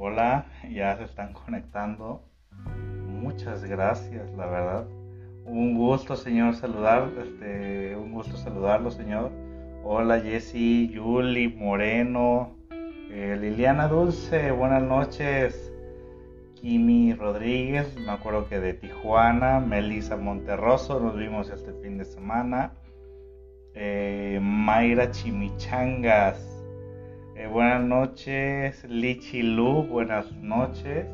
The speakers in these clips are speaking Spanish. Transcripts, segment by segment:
Hola, ya se están conectando. Muchas gracias, la verdad. Un gusto, señor, saludar, este, un gusto saludarlo, señor. Hola, Jessy, Yuli, Moreno, eh, Liliana Dulce, buenas noches. Kimi Rodríguez, me acuerdo que de Tijuana, Melissa Monterroso, nos vimos este fin de semana. Eh, Mayra Chimichangas, eh, buenas noches, Lichi Lu, buenas noches.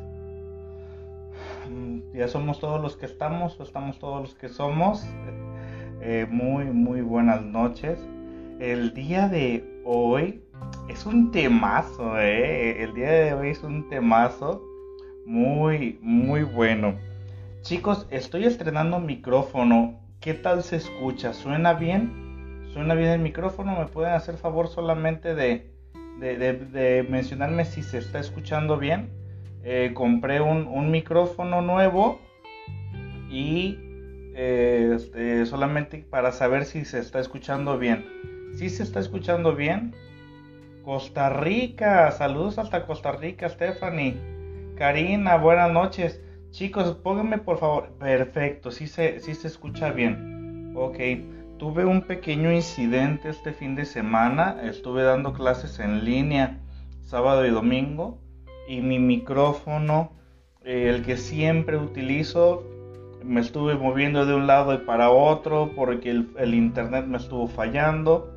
Mm, ya somos todos los que estamos, o estamos todos los que somos. Eh, muy, muy buenas noches. El día de hoy es un temazo, ¿eh? El día de hoy es un temazo muy, muy bueno. Chicos, estoy estrenando micrófono. ¿Qué tal se escucha? ¿Suena bien? ¿Suena bien el micrófono? ¿Me pueden hacer favor solamente de de, mencionarme si se está escuchando bien. Eh, compré un, micrófono nuevo y eh, este, solamente para saber si se está escuchando bien. Si se está escuchando bien. Costa Rica, saludos hasta Costa Rica, Stephanie. Karina, buenas noches. Chicos, pónganme por favor. Perfecto, si se, se escucha bien. Ok. Tuve un pequeño incidente este fin de semana. Estuve dando clases en línea sábado y domingo y mi micrófono, eh, el que siempre utilizo, me estuve moviendo de un lado y para otro porque el, internet me estuvo fallando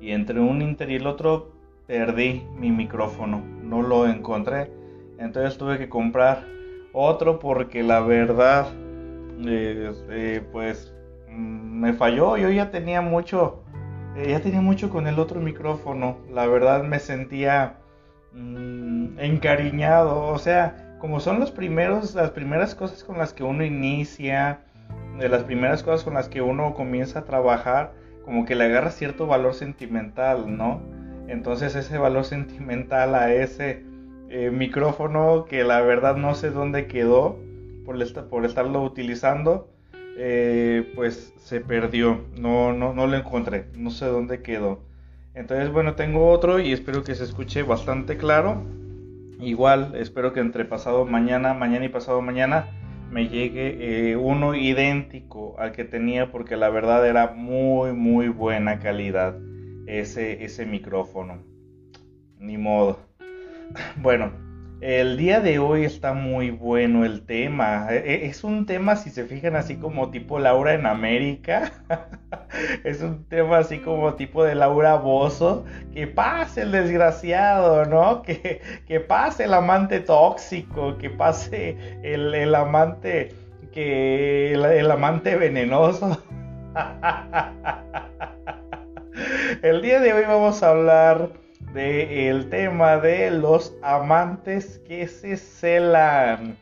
y entre un inter y el otro perdí mi micrófono, no lo encontré. Entonces tuve que comprar otro porque la verdad, eh, eh, pues me falló. Yo ya tenía mucho, eh, ya tenía mucho con el otro micrófono. La verdad me sentía mm, encariñado. O sea, como son los primeros, las primeras cosas con las que uno inicia, de las primeras cosas con las que uno comienza a trabajar, como que le agarra cierto valor sentimental, ¿no? Entonces ese valor sentimental a ese eh, micrófono que la verdad no sé dónde quedó por estarlo utilizando, eh, pues se perdió, no, no, no lo encontré, no sé dónde quedó. Entonces, bueno, tengo otro y espero que se escuche bastante claro. Igual, espero que entre pasado mañana, mañana y pasado mañana me llegue eh, uno idéntico al que tenía porque la verdad era muy, muy buena calidad ese, ese micrófono. Ni modo. Bueno, el día de hoy está muy bueno el tema. E, e, es un tema, si se fijan, así como tipo Laura en América. es un tema así como tipo de Laura Bozo. Que pase el desgraciado, ¿no? Que, que pase el amante tóxico. Que pase el, amante. Que el amante venenoso. el día de hoy vamos a hablar del tema de los amantes que se celan.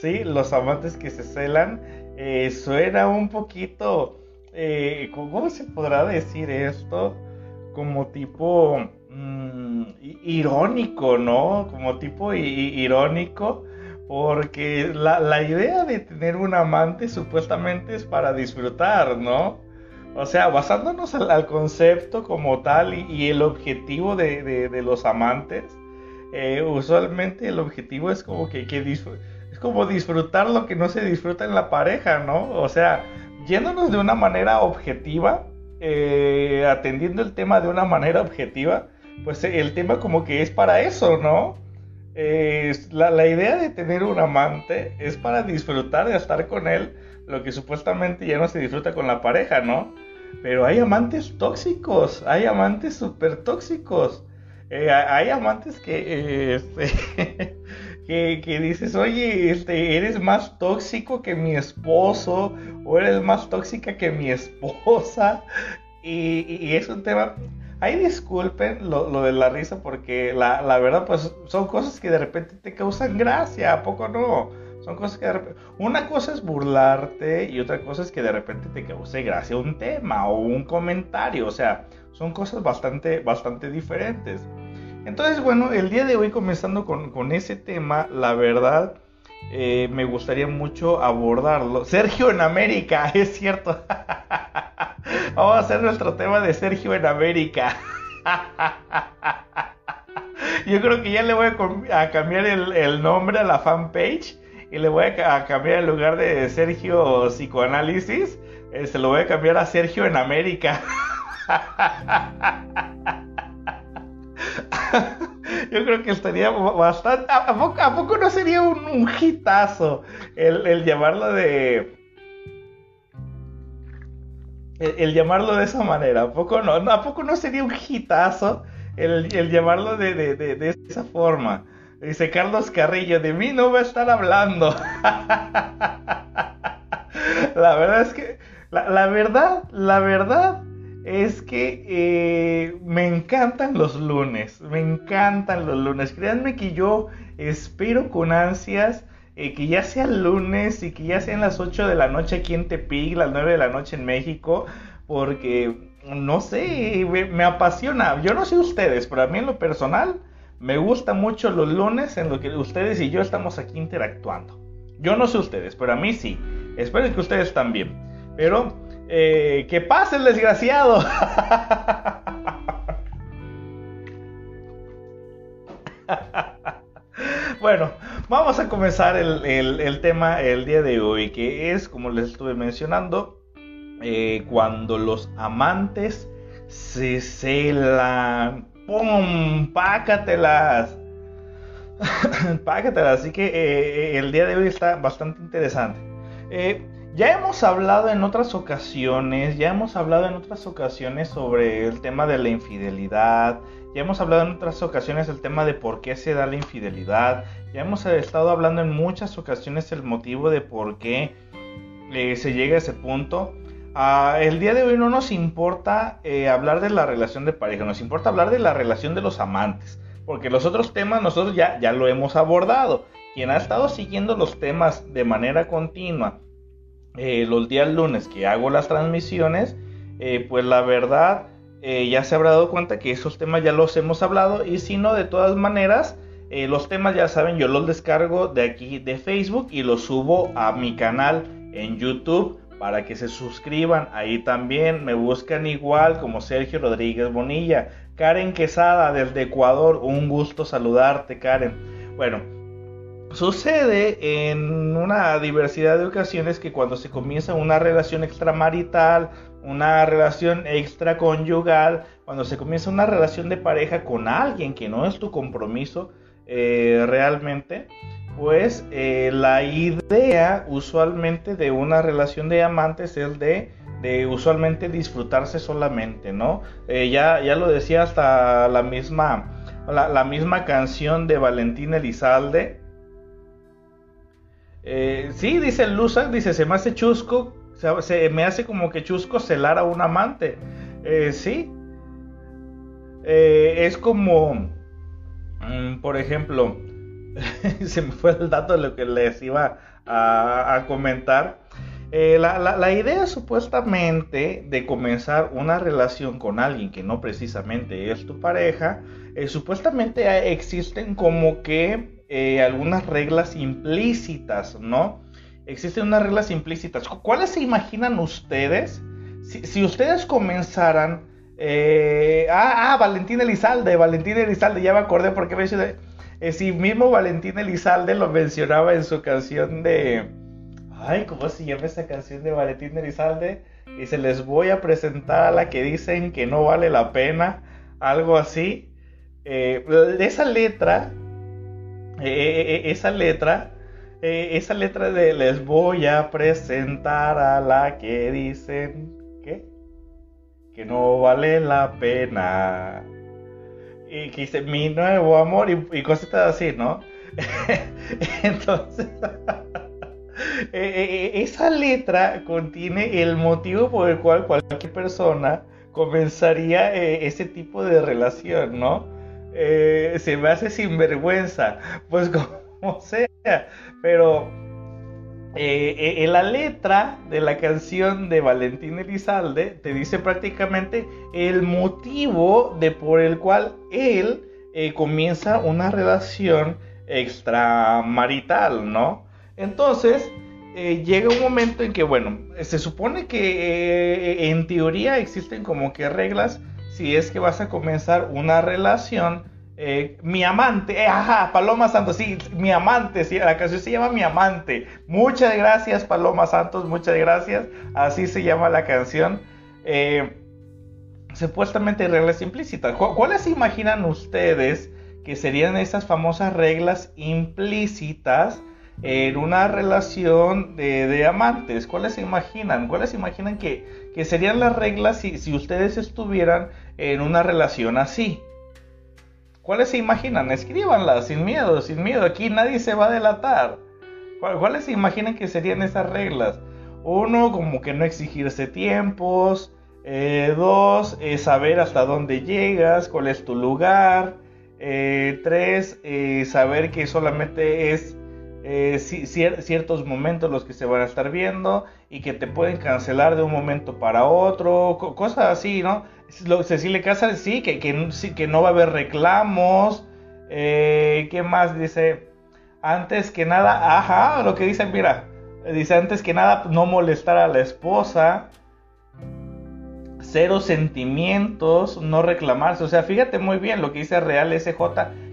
¿Sí? Los amantes que se celan. Eh, suena un poquito... Eh, ¿Cómo se podrá decir esto? Como tipo... Mm, irónico, ¿no? Como tipo irónico. Porque la, la idea de tener un amante supuestamente es para disfrutar, ¿no? O sea, basándonos al, concepto como tal y, el objetivo de, los amantes, eh, usualmente el objetivo es como que, es como disfrutar lo que no se disfruta en la pareja, ¿no? O sea, yéndonos de una manera objetiva, eh, atendiendo el tema de una manera objetiva, pues el tema como que es para eso, ¿no? la, la idea de tener un amante es para disfrutar de estar con él lo que supuestamente ya no se disfruta con la pareja, ¿no? Pero hay amantes tóxicos, hay amantes súper tóxicos. Eh, hay amantes que, eh, este, que, dices, oye, este, eres más tóxico que mi esposo o eres más tóxica que mi esposa. Y, es un tema, ahí disculpen lo, lo, de la risa porque la, la verdad pues son cosas que de repente te causan gracia, ¿a poco no? Son cosas que de repente... Una cosa es burlarte y otra cosa es que de repente te cause gracia un tema o un comentario. O sea, son cosas bastante, bastante diferentes. Entonces, bueno, el día de hoy comenzando con, ese tema, la verdad, eh, me gustaría mucho abordarlo. Sergio en América, es cierto. Vamos a hacer nuestro tema de Sergio en América. Yo creo que ya le voy a, cambiar el, nombre a la fanpage y le voy a, cambiar en lugar de Sergio Psicoanálisis, eh, se lo voy a cambiar a Sergio en América. Yo creo que estaría bastante. ¿A, poco, no sería un, un hitazo el, llamarlo de. El, llamarlo de esa manera? ¿A poco no? ¿A poco no sería un hitazo el, llamarlo de, esa forma? Dice Carlos Carrillo: De mí no va a estar hablando. la verdad es que. la verdad, la verdad es que eh, me encantan los lunes, me encantan los lunes. Créanme que yo espero con ansias eh, que ya sea lunes y que ya sean las 8 de la noche aquí en Tepic, las 9 de la noche en México, porque no sé, me, apasiona. Yo no sé ustedes, pero a mí en lo personal me gusta mucho los lunes en lo que ustedes y yo estamos aquí interactuando. Yo no sé ustedes, pero a mí sí. Espero que ustedes también. Pero eh, que pase el desgraciado. bueno, vamos a comenzar el, tema el día de hoy, que es, como les estuve mencionando, eh, cuando los amantes se celan. ¡Pum! ¡Pácatelas! Pácatelas. Así que eh, el día de hoy está bastante interesante. Ya hemos hablado en otras ocasiones, ya hemos hablado en otras ocasiones sobre el tema de la infidelidad, ya hemos hablado en otras ocasiones el tema de por qué se da la infidelidad, ya hemos estado hablando en muchas ocasiones el motivo de por qué eh, se llega a ese punto. Ah, el día de hoy no nos importa eh, hablar de la relación de pareja, nos importa hablar de la relación de los amantes, porque los otros temas nosotros ya, ya lo hemos abordado. Quien ha estado siguiendo los temas de manera continua, eh, los días lunes que hago las transmisiones, eh, pues la verdad ya se habrá dado cuenta que esos temas ya los hemos hablado y si no, de todas maneras, los temas ya saben, yo los descargo de aquí de Facebook y los subo a mi canal en YouTube para que se suscriban. Ahí también me buscan igual como Sergio Rodríguez Bonilla. Karen Quesada desde Ecuador, un gusto saludarte Karen. Bueno, Sucede en una diversidad de ocasiones que cuando se comienza una relación extramarital, una relación extraconyugal, cuando se comienza una relación de pareja con alguien que no es tu compromiso eh, realmente, pues eh, la idea usualmente de una relación de amantes es de, de usualmente disfrutarse solamente, ¿no? Eh, ya, ya lo decía hasta la misma, la, misma canción de Valentín Elizalde, eh, sí, dice Lusa, dice, se me hace chusco, se, me hace como que chusco celar a un amante. Sí. Es como, mm, por ejemplo, se me fue el dato de lo que les iba a, comentar. La, la, idea supuestamente de comenzar una relación con alguien que no precisamente es tu pareja, supuestamente existen como que eh, algunas reglas implícitas, ¿no? Existen unas reglas implícitas. ¿Cuáles se imaginan ustedes si, ustedes comenzaran... Eh, ah, ah, Valentín Elizalde, Valentín Elizalde, ya me acordé porque me dice... Eh, si mismo Valentín Elizalde lo mencionaba en su canción de... Ay, ¿cómo se llama esa canción de Valentín Elizalde? Y se les voy a presentar a la que dicen que no vale la pena, algo así. Eh, esa letra eh, esa letra, esa letra de les voy a presentar a la que dicen que, que no vale la pena. Y que dice mi nuevo amor y, cositas así, ¿no? Entonces, esa letra contiene el motivo por el cual cualquier persona comenzaría ese tipo de relación, ¿no? Eh, se me hace sinvergüenza, pues como sea, pero eh, eh, en la letra de la canción de Valentín Elizalde te dice prácticamente el motivo de por el cual él comienza una relación extramarital, ¿no? Entonces, llega un momento en que, bueno, se supone que en teoría existen como que reglas si es que vas a comenzar una relación eh, mi amante, eh, ajá, Paloma Santos, sí, mi amante, la canción se llama Mi amante. Muchas gracias, Paloma Santos, muchas gracias. Así se llama la canción. Eh, supuestamente reglas implícitas. ¿Cuáles se imaginan ustedes que serían esas famosas reglas implícitas en una relación de, amantes? ¿Cuáles se imaginan? ¿Cuáles se imaginan que, serían las reglas si ustedes estuvieran en una relación así? ¿Cuáles se imaginan? Escríbanlas sin miedo, sin miedo. Aquí nadie se va a delatar. ¿Cuáles se imaginan que serían esas reglas? Uno, como que no exigirse tiempos. Eh, dos, eh, saber hasta dónde llegas, cuál es tu lugar. Eh, tres, saber que solamente es ciertos momentos los que se van a estar viendo y que te pueden cancelar de un momento para otro, cosas así, ¿no? Cecilia Casas, sí, que, que, que no va a haber reclamos. Eh, ¿Qué más dice? Antes que nada, ajá, lo que dice, mira, dice antes que nada no molestar a la esposa, cero sentimientos, no reclamarse. O sea, fíjate muy bien lo que dice Real SJ,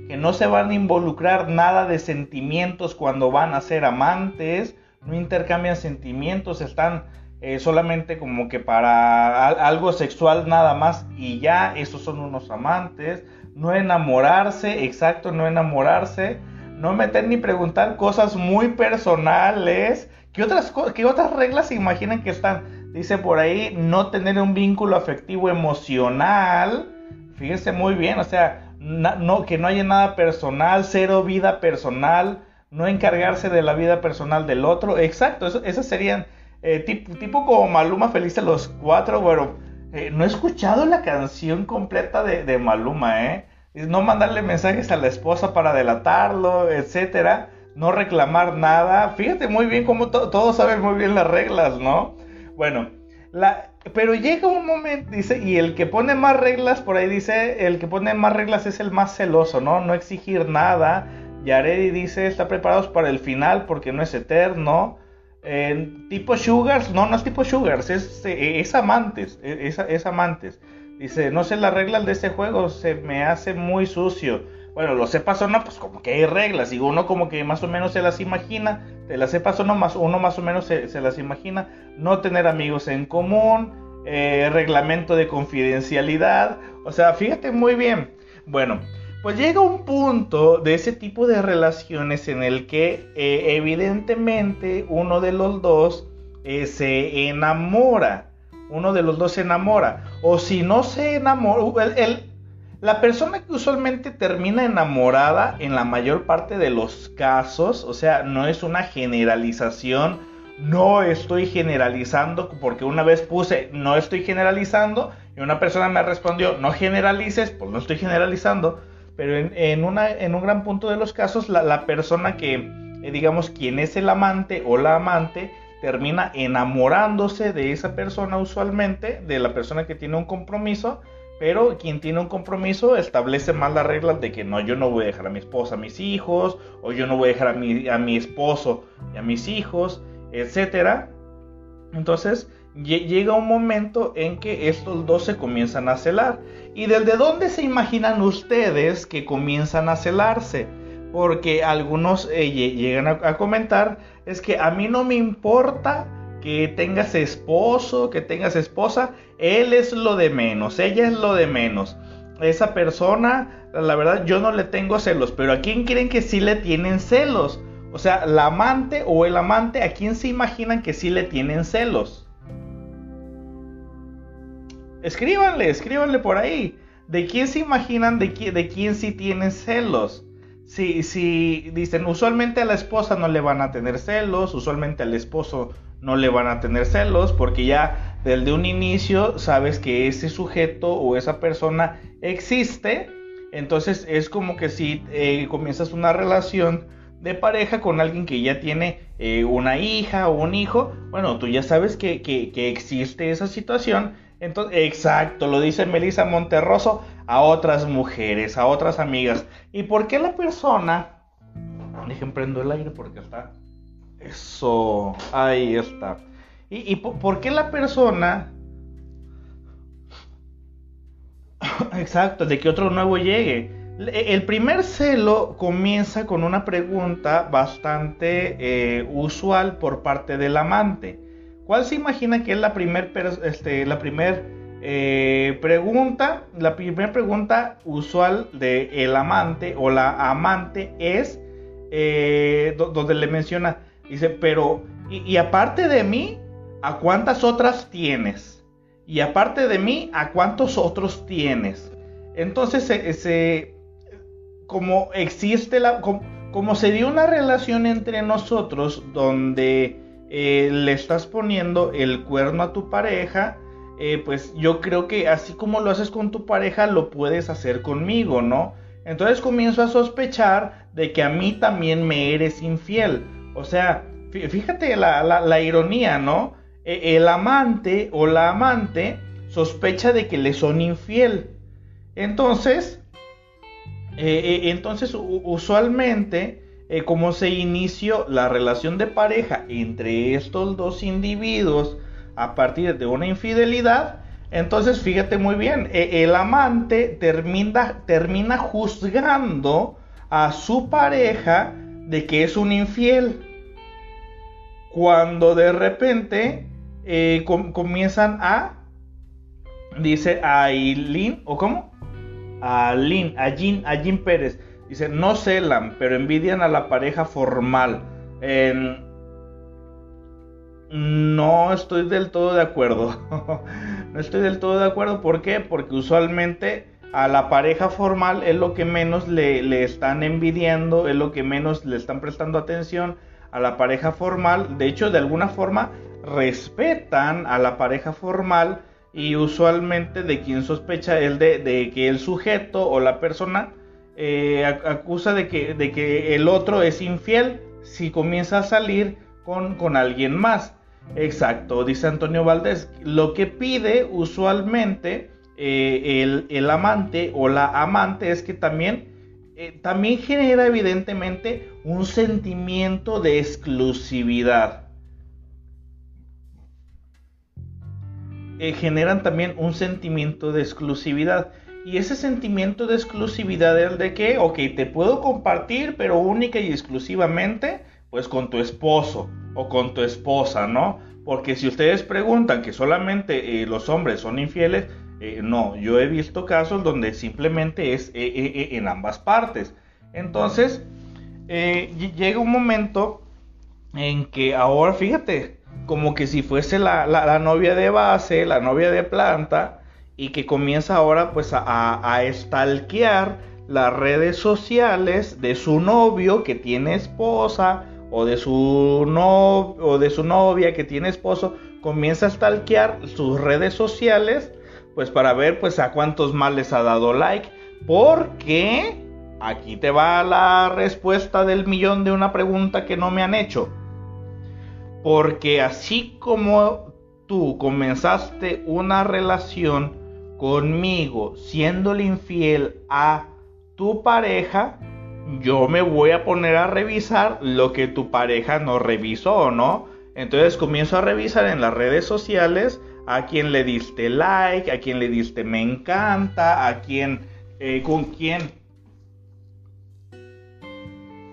que no se van a involucrar nada de sentimientos cuando van a ser amantes, no intercambian sentimientos, están eh, solamente como que para algo sexual nada más y ya, esos son unos amantes, no enamorarse, exacto, no enamorarse, no meter ni preguntar cosas muy personales. ¿Qué otras, qué otras reglas se imaginan que están? Dice por ahí, no tener un vínculo afectivo emocional. Fíjense muy bien, o sea, no, que no haya nada personal, cero vida personal, no encargarse de la vida personal del otro. Exacto, eso, esas serían eh, tipo, como Maluma Feliz a los cuatro, pero eh, no he escuchado la canción completa de, Maluma, ¿eh? No mandarle mensajes a la esposa para delatarlo, etcétera. No reclamar nada. Fíjate muy bien cómo todos saben muy bien las reglas, ¿no? Bueno, la, pero llega un momento, dice, y el que pone más reglas, por ahí dice, el que pone más reglas es el más celoso, ¿no? No exigir nada. Yaredi dice, está preparados para el final porque no es eterno tipo Sugars, no, no es tipo Sugars, es, es amantes, es, es, amantes. Dice, no sé las reglas de ese juego, se me hace muy sucio. Bueno, lo sepas o no, pues como que hay reglas, y uno como que más o menos se las imagina, te las sepas o no, más, uno más o menos se, las imagina, no tener amigos en común, eh, reglamento de confidencialidad, o sea, fíjate muy bien. Bueno, pues llega un punto de ese tipo de relaciones en el que eh, evidentemente uno de los dos eh, se enamora. Uno de los dos se enamora. O si no se enamora, el, la persona que usualmente termina enamorada en la mayor parte de los casos, o sea, no es una generalización, no estoy generalizando, porque una vez puse no estoy generalizando y una persona me respondió no generalices, pues no estoy generalizando pero en, una, un gran punto de los casos, la, persona que, eh, digamos, quien es el amante o la amante, termina enamorándose de esa persona usualmente, de la persona que tiene un compromiso, pero quien tiene un compromiso establece más las reglas de que no, yo no voy a dejar a mi esposa a mis hijos, o yo no voy a dejar a mi, a mi esposo y a mis hijos, etc. Entonces, llega un momento en que estos dos se comienzan a celar. ¿Y desde dónde se imaginan ustedes que comienzan a celarse? Porque algunos eh, llegan a, comentar, es que a mí no me importa que tengas esposo, que tengas esposa, él es lo de menos, ella es lo de menos. Esa persona, la verdad, yo no le tengo celos, pero ¿a quién creen que sí le tienen celos? O sea, la amante o el amante, ¿a quién se imaginan que sí le tienen celos? Escríbanle, escríbanle por ahí. ¿De quién se imaginan de, de quién sí tienen celos? Si, si dicen, usualmente a la esposa no le van a tener celos, usualmente al esposo no le van a tener celos, porque ya desde un inicio sabes que ese sujeto o esa persona existe, entonces es como que si eh, comienzas una relación de pareja con alguien que ya tiene eh, una hija o un hijo, bueno, tú ya sabes que, que existe esa situación entonces, exacto, lo dice Melissa Monterroso a otras mujeres, a otras amigas. ¿Y por qué la persona... Dejen prendo el aire porque está... Eso, ahí está. ¿Y, por qué la persona... Exacto, de que otro nuevo llegue. El primer celo comienza con una pregunta bastante eh, usual por parte del amante. ¿Cuál se imagina que es la primera este, la primer, eh, pregunta? La primera pregunta usual del el amante o la amante es eh, donde le menciona, dice, pero, y, aparte de mí, ¿a cuántas otras tienes? Y aparte de mí, ¿a cuántos otros tienes? Entonces, se, como existe la, como, se dio una relación entre nosotros donde eh, le estás poniendo el cuerno a tu pareja, eh, pues yo creo que así como lo haces con tu pareja, lo puedes hacer conmigo, ¿no? Entonces comienzo a sospechar de que a mí también me eres infiel. O sea, fíjate la, ironía, ¿no? E, el amante o la amante sospecha de que le son infiel. Entonces, eh, entonces usualmente, eh, como se inició la relación de pareja entre estos dos individuos a partir de una infidelidad, entonces, fíjate muy bien, e, el amante termina, juzgando a su pareja de que es un infiel. Cuando de repente eh, comienzan a, dice a Aileen, ¿o cómo? A Aileen, a Pérez. Dice, no celan, pero envidian a la pareja formal. no estoy del todo de acuerdo. No estoy del todo de acuerdo. ¿Por qué? Porque usualmente a la pareja formal es lo que menos le, están envidiando, es lo que menos le están prestando atención a la pareja formal. De hecho, de alguna forma respetan a la pareja formal y usualmente de quien sospecha es de, que el sujeto o la persona eh, acusa de que, de que, el otro es infiel si comienza a salir con, con alguien más. Exacto, dice Antonio Valdés. Lo que pide usualmente eh, el, amante o la amante es que también, eh, también genera evidentemente un sentimiento de exclusividad. Generan también un sentimiento de exclusividad. Y ese sentimiento de exclusividad es de que, ok, te puedo compartir, pero única y exclusivamente, pues con tu esposo o con tu esposa, ¿no? Porque si ustedes preguntan que solamente eh, los hombres son infieles, eh, no, yo he visto casos donde simplemente es eh, en ambas partes. Entonces, llega un momento en que ahora, fíjate, como que si fuese la, la, novia de base, la novia de planta, y que comienza ahora pues a, a estalquear las redes sociales de su novio que tiene esposa, o de su no o de su novia que tiene esposo comienza a stalkear sus redes sociales pues para ver pues a cuántos más les ha dado like. Porque aquí te va la respuesta del millón de una pregunta que no me han hecho. Porque así como tú comenzaste una relación conmigo siéndole infiel a tu pareja yo me voy a poner a revisar lo que tu pareja no revisó, ¿no? Entonces comienzo a revisar en las redes sociales a quien le diste like, a quien le diste me encanta, a quien, eh, con quién,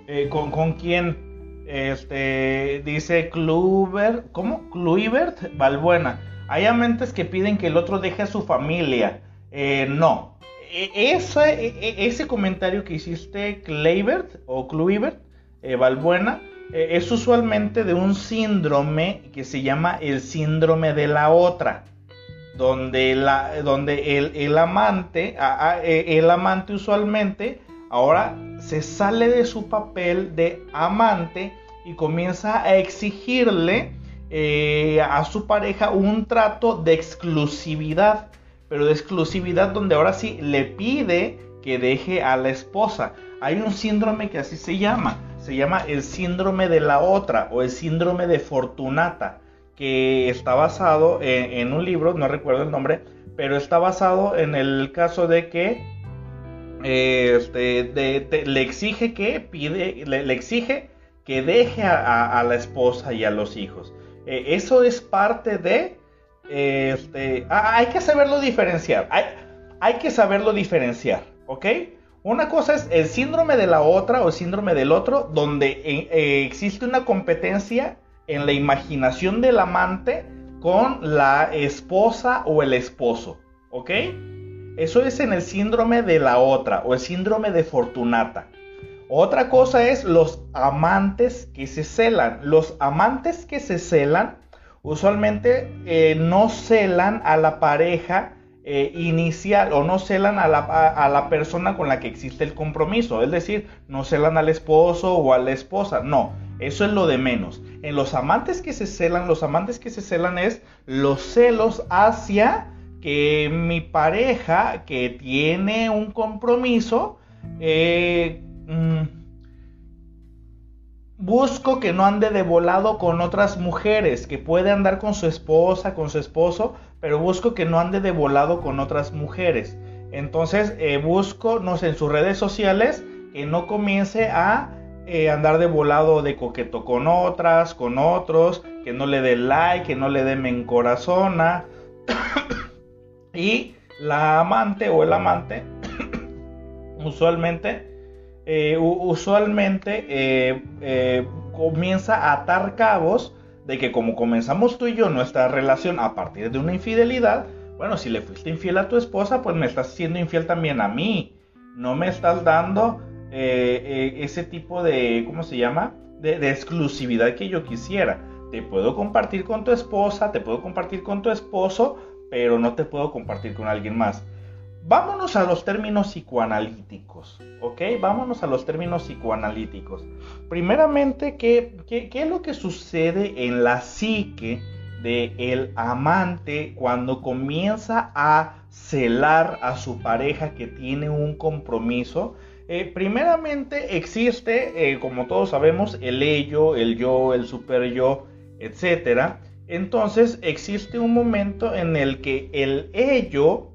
eh, con, con quién, este, dice Kluber, ¿cómo? Kluivert Valbuena. Hay amantes que piden que el otro deje a su familia. Eh, no, e, ese, e, ese comentario que hiciste, Kleibert o Kluivert, eh, Valbuena, eh, es usualmente de un síndrome que se llama el síndrome de la otra, donde, el, amante, e, el amante usualmente ahora se sale de su papel de amante y comienza a exigirle eh, a su pareja un trato de exclusividad pero de exclusividad donde ahora sí le pide que deje a la esposa. Hay un síndrome que así se llama, se llama el síndrome de la otra o el síndrome de Fortunata, que está basado en, un libro, no recuerdo el nombre, pero está basado en el caso de que este, le exige que pide, le, exige que deje a, la esposa y a los hijos. Eh, eso es parte de este, hay que saberlo diferenciar. Hay, hay, que saberlo diferenciar, ¿ok? Una cosa es el síndrome de la otra o el síndrome del otro, donde eh, eh, existe una competencia en la imaginación del amante con la esposa o el esposo, ¿ok? Eso es en el síndrome de la otra o el síndrome de Fortunata. Otra cosa es los amantes que se celan. Los amantes que se celan usualmente eh, no celan a la pareja eh, inicial o no celan a la, a la, persona con la que existe el compromiso. Es decir, no celan al esposo o a la esposa. No, eso es lo de menos. En los amantes que se celan, los amantes que se celan es los celos hacia que mi pareja que tiene un compromiso eh, Mm, busco que no ande de volado con otras mujeres, que puede andar con su esposa, con su esposo, pero busco que no ande de volado con otras mujeres. Entonces eh, busco, no sé, en sus redes sociales, que no comience a eh, andar de volado de coqueto con otras, con otros, que no le dé like, que no le dé me encorazona. y la amante o el amante usualmente eh, usualmente eh, eh, comienza a atar cabos de que como comenzamos tú y yo nuestra relación a partir de una infidelidad, bueno, si le fuiste infiel a tu esposa, pues me estás siendo infiel también a mí. No me estás dando ese tipo de, ¿cómo se llama? De, de exclusividad que yo quisiera. Te puedo compartir con tu esposa, te puedo compartir con tu esposo, pero no te puedo compartir con alguien más. Vámonos a los términos psicoanalíticos, ¿ok? Vámonos a los términos psicoanalíticos. Primeramente, ¿qué, qué, es lo que sucede en la psique del el amante cuando comienza a celar a su pareja que tiene un compromiso? Eh, primeramente existe, eh, como todos sabemos, el ello, el yo, el super yo, etc. Entonces existe un momento en el que el ello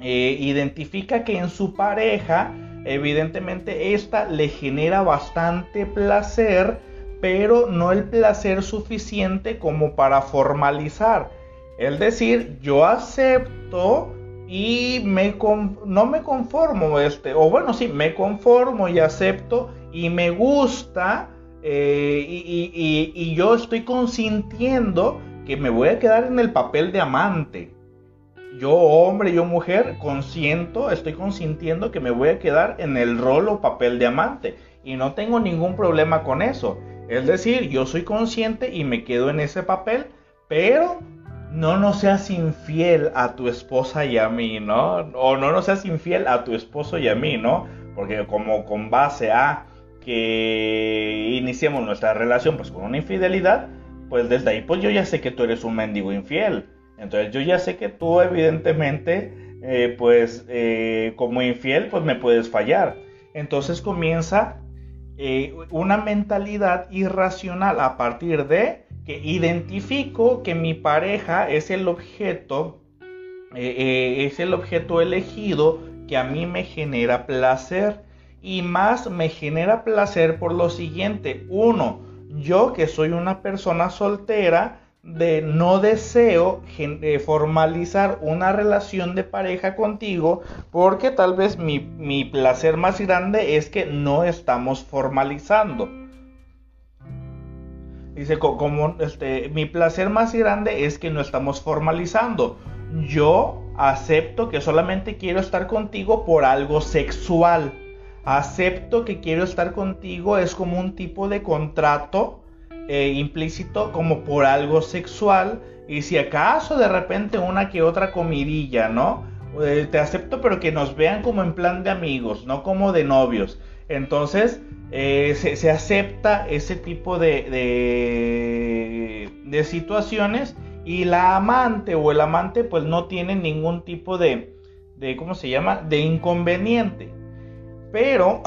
eh, identifica que en su pareja, evidentemente, esta le genera bastante placer, pero no el placer suficiente como para formalizar. Es decir, yo acepto y me no me conformo, este, o bueno, sí, me conformo y acepto y me gusta eh, y yo estoy consintiendo que me voy a quedar en el papel de amante yo hombre, yo mujer, consiento, estoy consintiendo que me voy a quedar en el rol o papel de amante. Y no tengo ningún problema con eso. Es decir, yo soy consciente y me quedo en ese papel, pero no nos seas infiel a tu esposa y a mí, ¿no? O no nos seas infiel a tu esposo y a mí, ¿no? Porque como con base a que iniciemos nuestra relación pues con una infidelidad, pues desde ahí pues yo ya sé que tú eres un mendigo infiel. Entonces yo ya sé que tú evidentemente, eh, pues eh, como infiel, pues me puedes fallar. Entonces comienza eh, una mentalidad irracional a partir de que identifico que mi pareja es el objeto, es el objeto elegido que a mí me genera placer. Y más me genera placer por lo siguiente. Uno, yo que soy una persona soltera, de no deseo formalizar una relación de pareja contigo porque tal vez mi, placer más grande es que no estamos formalizando. Dice, como este, mi placer más grande es que no estamos formalizando. Yo acepto que solamente quiero estar contigo por algo sexual. Acepto que quiero estar contigo es como un tipo de contrato eh, implícito como por algo sexual y si acaso de repente una que otra comidilla, ¿no? Eh, te acepto pero que nos vean como en plan de amigos, no como de novios. Entonces eh, se, acepta ese tipo de, de, situaciones y la amante o el amante pues no tiene ningún tipo de, de ¿cómo se llama? De inconveniente. Pero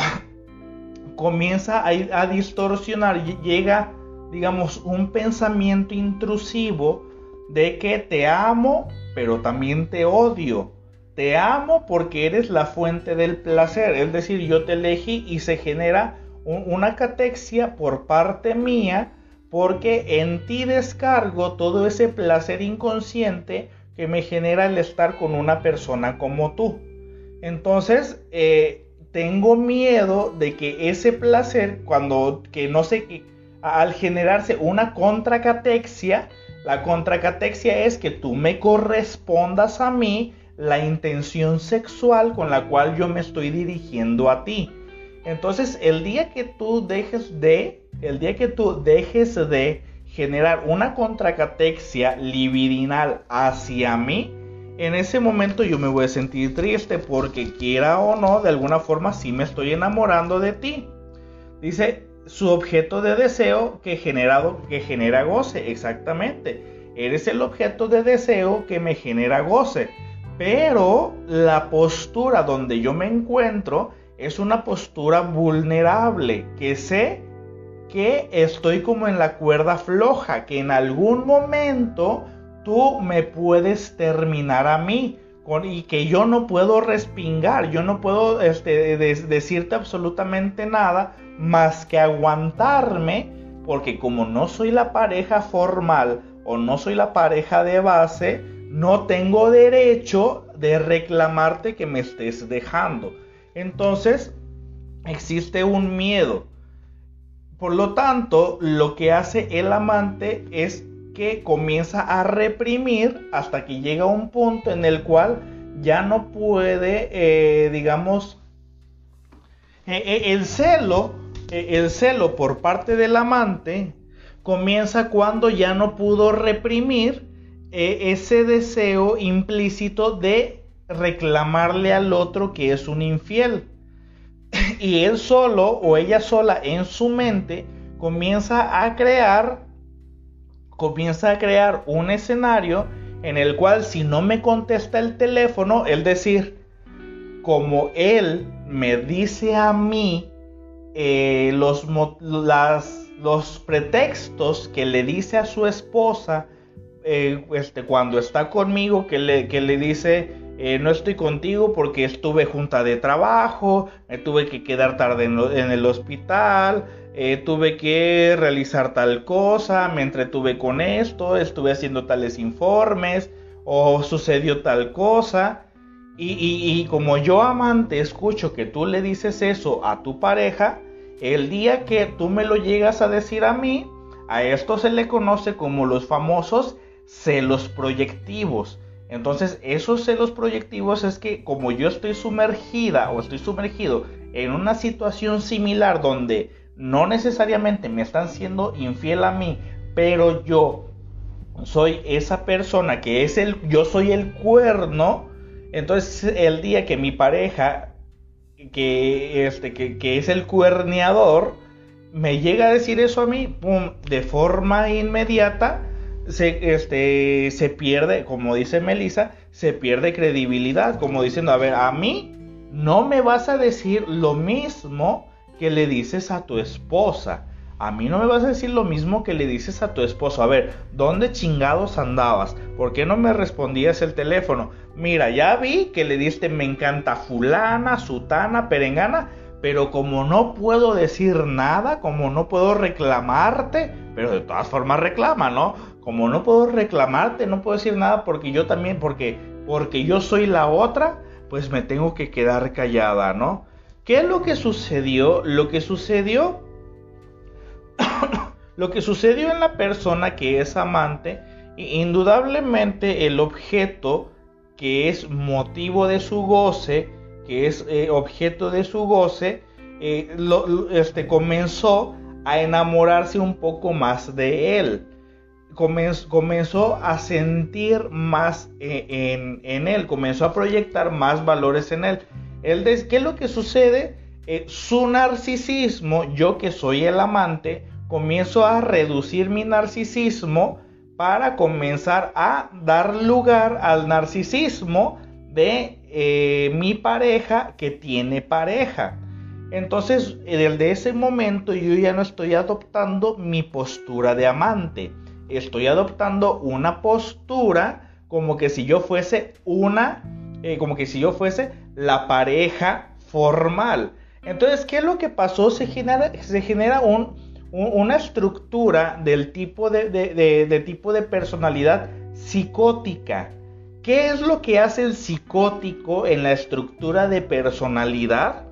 comienza a, a distorsionar, llega digamos, un pensamiento intrusivo de que te amo, pero también te odio. Te amo porque eres la fuente del placer, es decir, yo te elegí y se genera una catexia por parte mía porque en ti descargo todo ese placer inconsciente que me genera el estar con una persona como tú. Entonces, eh, tengo miedo de que ese placer, cuando que no sé, al generarse una contracatexia, la contracatexia es que tú me correspondas a mí la intención sexual con la cual yo me estoy dirigiendo a ti. Entonces, el día que tú dejes de, el día que tú dejes de generar una contracatexia libidinal hacia mí, en ese momento yo me voy a sentir triste porque quiera o no, de alguna forma sí me estoy enamorando de ti. Dice su objeto de deseo que generado que genera goce, exactamente. Eres el objeto de deseo que me genera goce. Pero la postura donde yo me encuentro es una postura vulnerable, que sé que estoy como en la cuerda floja, que en algún momento tú me puedes terminar a mí y que yo no puedo respingar, yo no puedo este, decirte absolutamente nada más que aguantarme, porque como no soy la pareja formal o no soy la pareja de base, no tengo derecho de reclamarte que me estés dejando. Entonces, existe un miedo. Por lo tanto, lo que hace el amante es que comienza a reprimir hasta que llega un punto en el cual ya no puede, eh, digamos, eh, eh, el celo, el celo por parte del amante comienza cuando ya no pudo reprimir ese deseo implícito de reclamarle al otro que es un infiel. Y él solo o ella sola en su mente comienza a crear comienza a crear un escenario en el cual si no me contesta el teléfono, es decir, como él me dice a mí eh, los, los pretextos que le dice a su esposa eh, este, cuando está conmigo, que le, que le dice, eh, no estoy contigo porque estuve junta de trabajo, me tuve que quedar tarde en, el hospital, eh, tuve que realizar tal cosa, me entretuve con esto, estuve haciendo tales informes o sucedió tal cosa. Y, y, como yo amante escucho que tú le dices eso a tu pareja, el día que tú me lo llegas a decir a mí, a esto se le conoce como los famosos celos proyectivos. Entonces, esos celos proyectivos es que como yo estoy sumergida o estoy sumergido en una situación similar donde no necesariamente me están siendo infiel a mí, pero yo soy esa persona que es el, yo soy el cuerno, entonces el día que mi pareja, que, este, que, que es el cuerneador, me llega a decir eso a mí, de forma inmediata, se, este, se pierde, como dice Melissa, se pierde credibilidad, como diciendo, a ver, a mí no me vas a decir lo mismo que le dices a tu esposa. A mí no me vas a decir lo mismo que le dices a tu esposo. A ver, ¿dónde chingados andabas? ¿Por qué no me respondías el teléfono? Mira, ya vi que le diste me encanta fulana, sutana, perengana, pero como no puedo decir nada, como no puedo reclamarte, pero de todas formas reclama, ¿no? como no puedo reclamarte, no puedo decir nada porque yo también, porque, porque yo soy la otra, pues me tengo que quedar callada, ¿no? ¿Qué es lo que sucedió? Lo que sucedió, lo que sucedió en la persona que es amante, indudablemente el objeto que es motivo de su goce, que es eh, objeto de su goce, eh, este, comenzó a enamorarse un poco más de él comenzó, a sentir más eh, en, él, comenzó a proyectar más valores en él. él ¿Qué es lo que sucede? Eh, su narcisismo, yo que soy el amante, comienzo a reducir mi narcisismo para comenzar a dar lugar al narcisismo de eh, mi pareja que tiene pareja. Entonces, desde ese momento yo ya no estoy adoptando mi postura de amante estoy adoptando una postura como que si yo fuese una, eh, como que si yo fuese la pareja formal. Entonces, ¿qué es lo que pasó? Se genera, se genera un, una estructura del tipo de, de tipo de personalidad psicótica. ¿Qué es lo que hace el psicótico en la estructura de personalidad?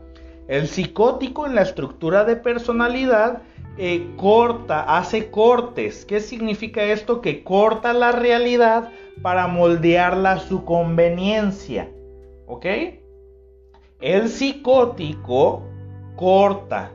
El psicótico en la estructura de personalidad eh, corta, hace cortes. ¿Qué significa esto? Que corta la realidad para moldearla a su conveniencia. ¿Ok? El psicótico corta.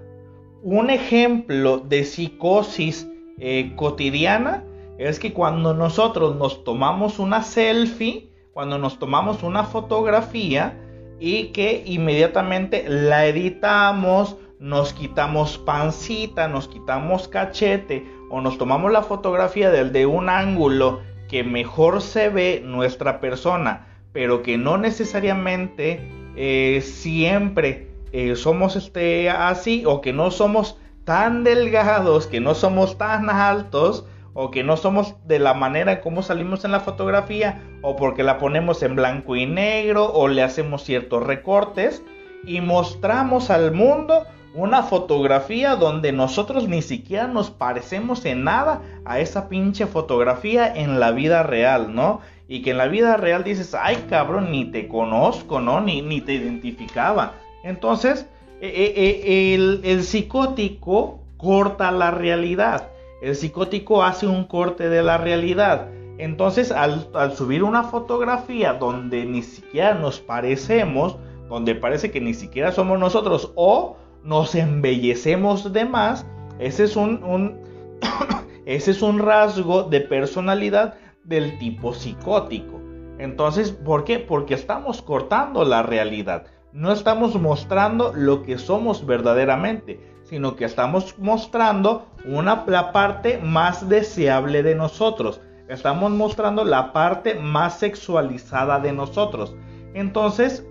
Un ejemplo de psicosis eh, cotidiana es que cuando nosotros nos tomamos una selfie, cuando nos tomamos una fotografía y que inmediatamente la editamos, nos quitamos pancita, nos quitamos cachete o nos tomamos la fotografía del de un ángulo que mejor se ve nuestra persona, pero que no necesariamente eh, siempre eh, somos este, así o que no somos tan delgados, que no somos tan altos o que no somos de la manera como salimos en la fotografía o porque la ponemos en blanco y negro o le hacemos ciertos recortes y mostramos al mundo una fotografía donde nosotros ni siquiera nos parecemos en nada a esa pinche fotografía en la vida real, ¿no? Y que en la vida real dices, ay cabrón, ni te conozco, ¿no? Ni, ni te identificaba. Entonces, e, e, e, el, el psicótico corta la realidad. El psicótico hace un corte de la realidad. Entonces, al, subir una fotografía donde ni siquiera nos parecemos, donde parece que ni siquiera somos nosotros, o nos embellecemos de más, ese es un, ese es un rasgo de personalidad del tipo psicótico. Entonces, ¿por qué? Porque estamos cortando la realidad. No estamos mostrando lo que somos verdaderamente, sino que estamos mostrando una, la parte más deseable de nosotros. Estamos mostrando la parte más sexualizada de nosotros. Entonces,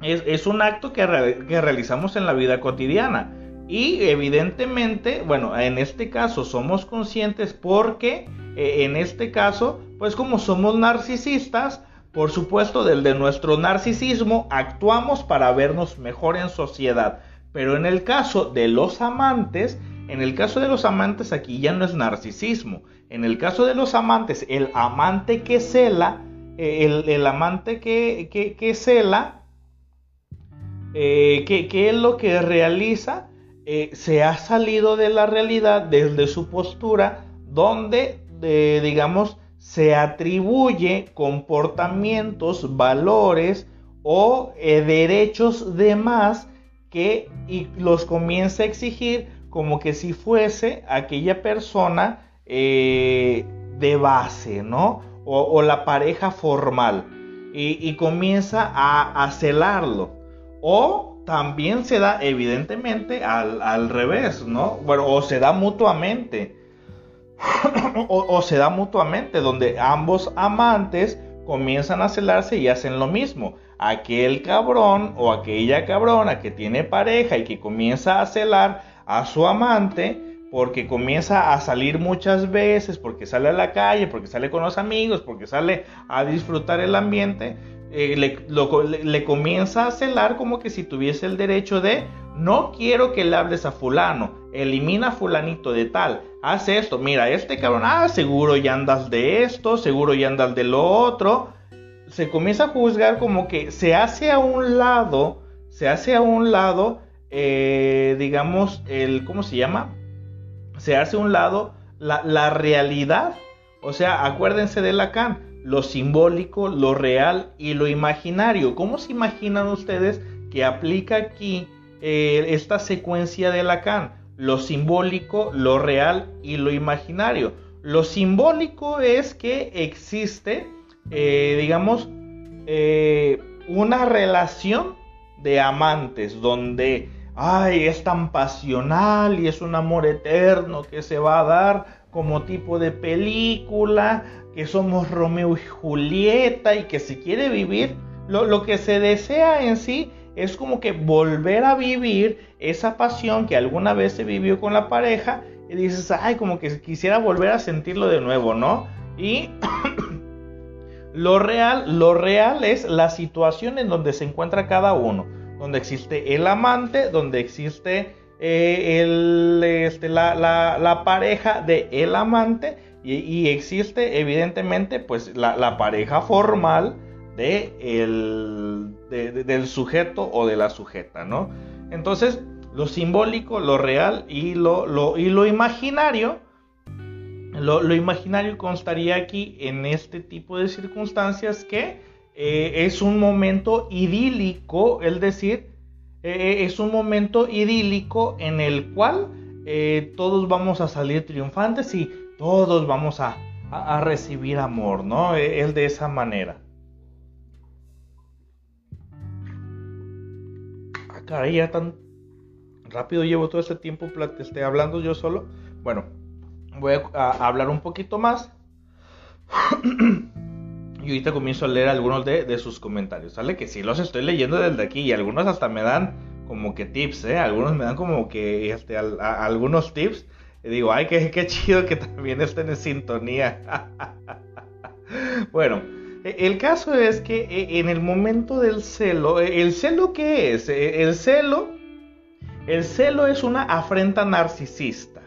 es, un acto que, realizamos en la vida cotidiana. Y evidentemente, bueno, en este caso somos conscientes porque eh, en este caso, pues como somos narcisistas, por supuesto, del de nuestro narcisismo actuamos para vernos mejor en sociedad. Pero en el caso de los amantes, en el caso de los amantes aquí ya no es narcisismo. En el caso de los amantes, el amante que cela, eh, el, amante que, que, cela, eh, ¿qué, es lo que realiza? Eh, se ha salido de la realidad desde su postura donde, digamos, se atribuye comportamientos, valores o derechos de más que y los comienza a exigir como que si fuese aquella persona de base, ¿no? O, la pareja formal. Y, comienza a, a celarlo. O también se da evidentemente al, revés, ¿no? Bueno, o se da mutuamente. o, se da mutuamente, donde ambos amantes comienzan a celarse y hacen lo mismo. Aquel cabrón o aquella cabrona que tiene pareja y que comienza a celar a su amante porque comienza a salir muchas veces, porque sale a la calle, porque sale con los amigos, porque sale a disfrutar el ambiente, eh, le, comienza a celar como que si tuviese el derecho de no quiero que le hables a fulano, elimina a fulanito de tal, haz esto, mira, este cabrón, ah, seguro ya andas de esto, seguro ya andas de lo otro. Se comienza a juzgar como que se hace a un lado, se hace a un lado, eh, digamos, el, ¿cómo se llama? Se hace a un lado la, la realidad. O sea, acuérdense de Lacan lo simbólico, lo real y lo imaginario. ¿Cómo se imaginan ustedes que aplica aquí eh, esta secuencia de Lacan? Lo simbólico, lo real y lo imaginario. Lo simbólico es que existe, eh, digamos, eh, una relación de amantes donde, ay, es tan pasional y es un amor eterno que se va a dar como tipo de película que somos Romeo y Julieta y que se quiere vivir, lo, que se desea en sí es como que volver a vivir esa pasión que alguna vez se vivió con la pareja y dices, ay, como que quisiera volver a sentirlo de nuevo, ¿no? Y lo real, lo real es la situación en donde se encuentra cada uno, donde existe el amante, donde existe eh, este, la, pareja de el amante y, existe evidentemente pues la, pareja formal de el, del sujeto o de la sujeta, ¿no? Entonces, lo simbólico, lo real y lo, y lo imaginario, lo, imaginario constaría aquí en este tipo de circunstancias que eh, es un momento idílico, es decir, eh, es un momento idílico en el cual eh, todos vamos a salir triunfantes y todos vamos a, a, recibir amor, ¿no? Es de esa manera. Ah, caray, ya tan rápido llevo todo este tiempo este, hablando yo solo. Bueno, voy a, hablar un poquito más. y ahorita comienzo a leer algunos de, sus comentarios, ¿sale? Que sí los estoy leyendo desde aquí y algunos hasta me dan como que tips, ¿eh? Algunos me dan como que este, algunos tips digo, ay, qué, chido que también estén en sintonía. bueno, e, el caso es que e, en el momento del celo, e, ¿el celo qué es? El celo, el celo es una afrenta narcisista.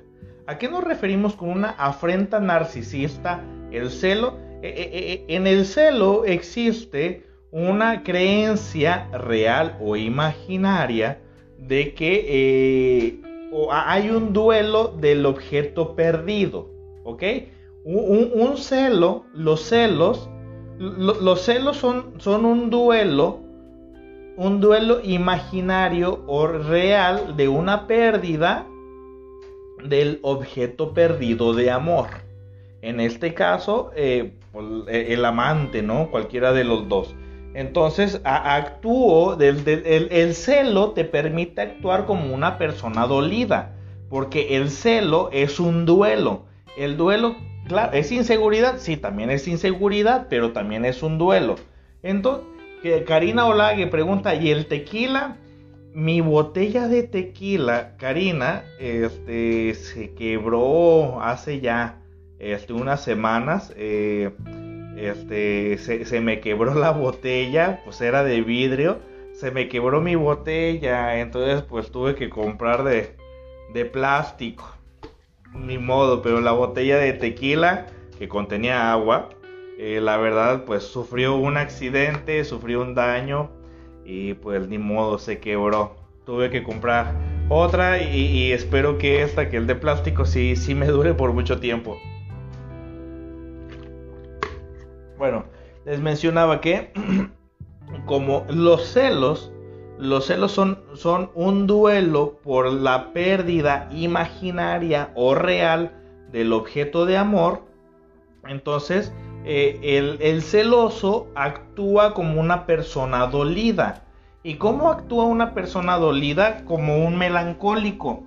¿A qué nos referimos con una afrenta narcisista? El celo, en el celo existe una creencia real o imaginaria de que eh, hay un duelo del objeto perdido, ¿ok? Un, celo, los celos, los celos son, son un duelo, un duelo imaginario o real de una pérdida del objeto perdido de amor. En este caso, eh, pues, el amante, ¿no? Cualquiera de los dos. Entonces actúo, el, celo te permite actuar como una persona dolida, porque el celo es un duelo. El duelo, claro, es inseguridad, sí, también es inseguridad, pero también es un duelo. Entonces, Karina Olague pregunta, ¿y el tequila? Mi botella de tequila, Karina, este, se quebró hace ya este, unas semanas. Eh, este, se, me quebró la botella, pues era de vidrio, se me quebró mi botella, entonces pues tuve que comprar de, de plástico, ni modo, pero la botella de tequila que contenía agua, eh, la verdad pues sufrió un accidente, sufrió un daño y pues ni modo se quebró, tuve que comprar otra y, espero que esta, que el de plástico sí, sí me dure por mucho tiempo. Bueno, les mencionaba que como los celos, los celos son, son un duelo por la pérdida imaginaria o real del objeto de amor. Entonces, eh, el, el, celoso actúa como una persona dolida. ¿Y cómo actúa una persona dolida? Como un melancólico.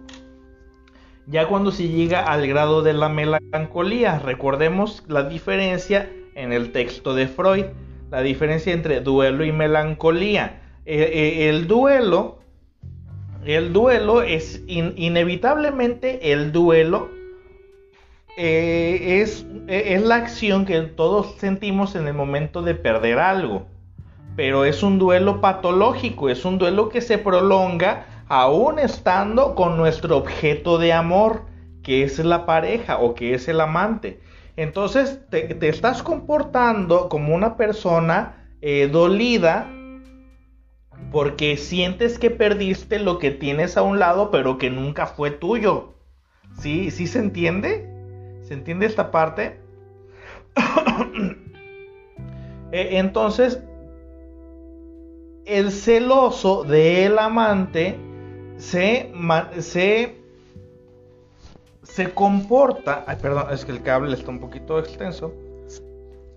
Ya cuando se llega al grado de la melancolía, recordemos la diferencia en el texto de Freud, la diferencia entre duelo y melancolía. Eh, eh, el duelo, el duelo es inevitablemente el duelo eh, es, es la acción que todos sentimos en el momento de perder algo. Pero es un duelo patológico, es un duelo que se prolonga aún estando con nuestro objeto de amor, que es la pareja o que es el amante. Entonces te, estás comportando como una persona eh, dolida porque sientes que perdiste lo que tienes a un lado pero que nunca fue tuyo. ¿Sí? ¿Sí se entiende? ¿Se entiende esta parte? E, entonces, el celoso del amante se, se se comporta, ay, perdón, es que el cable está un poquito extenso.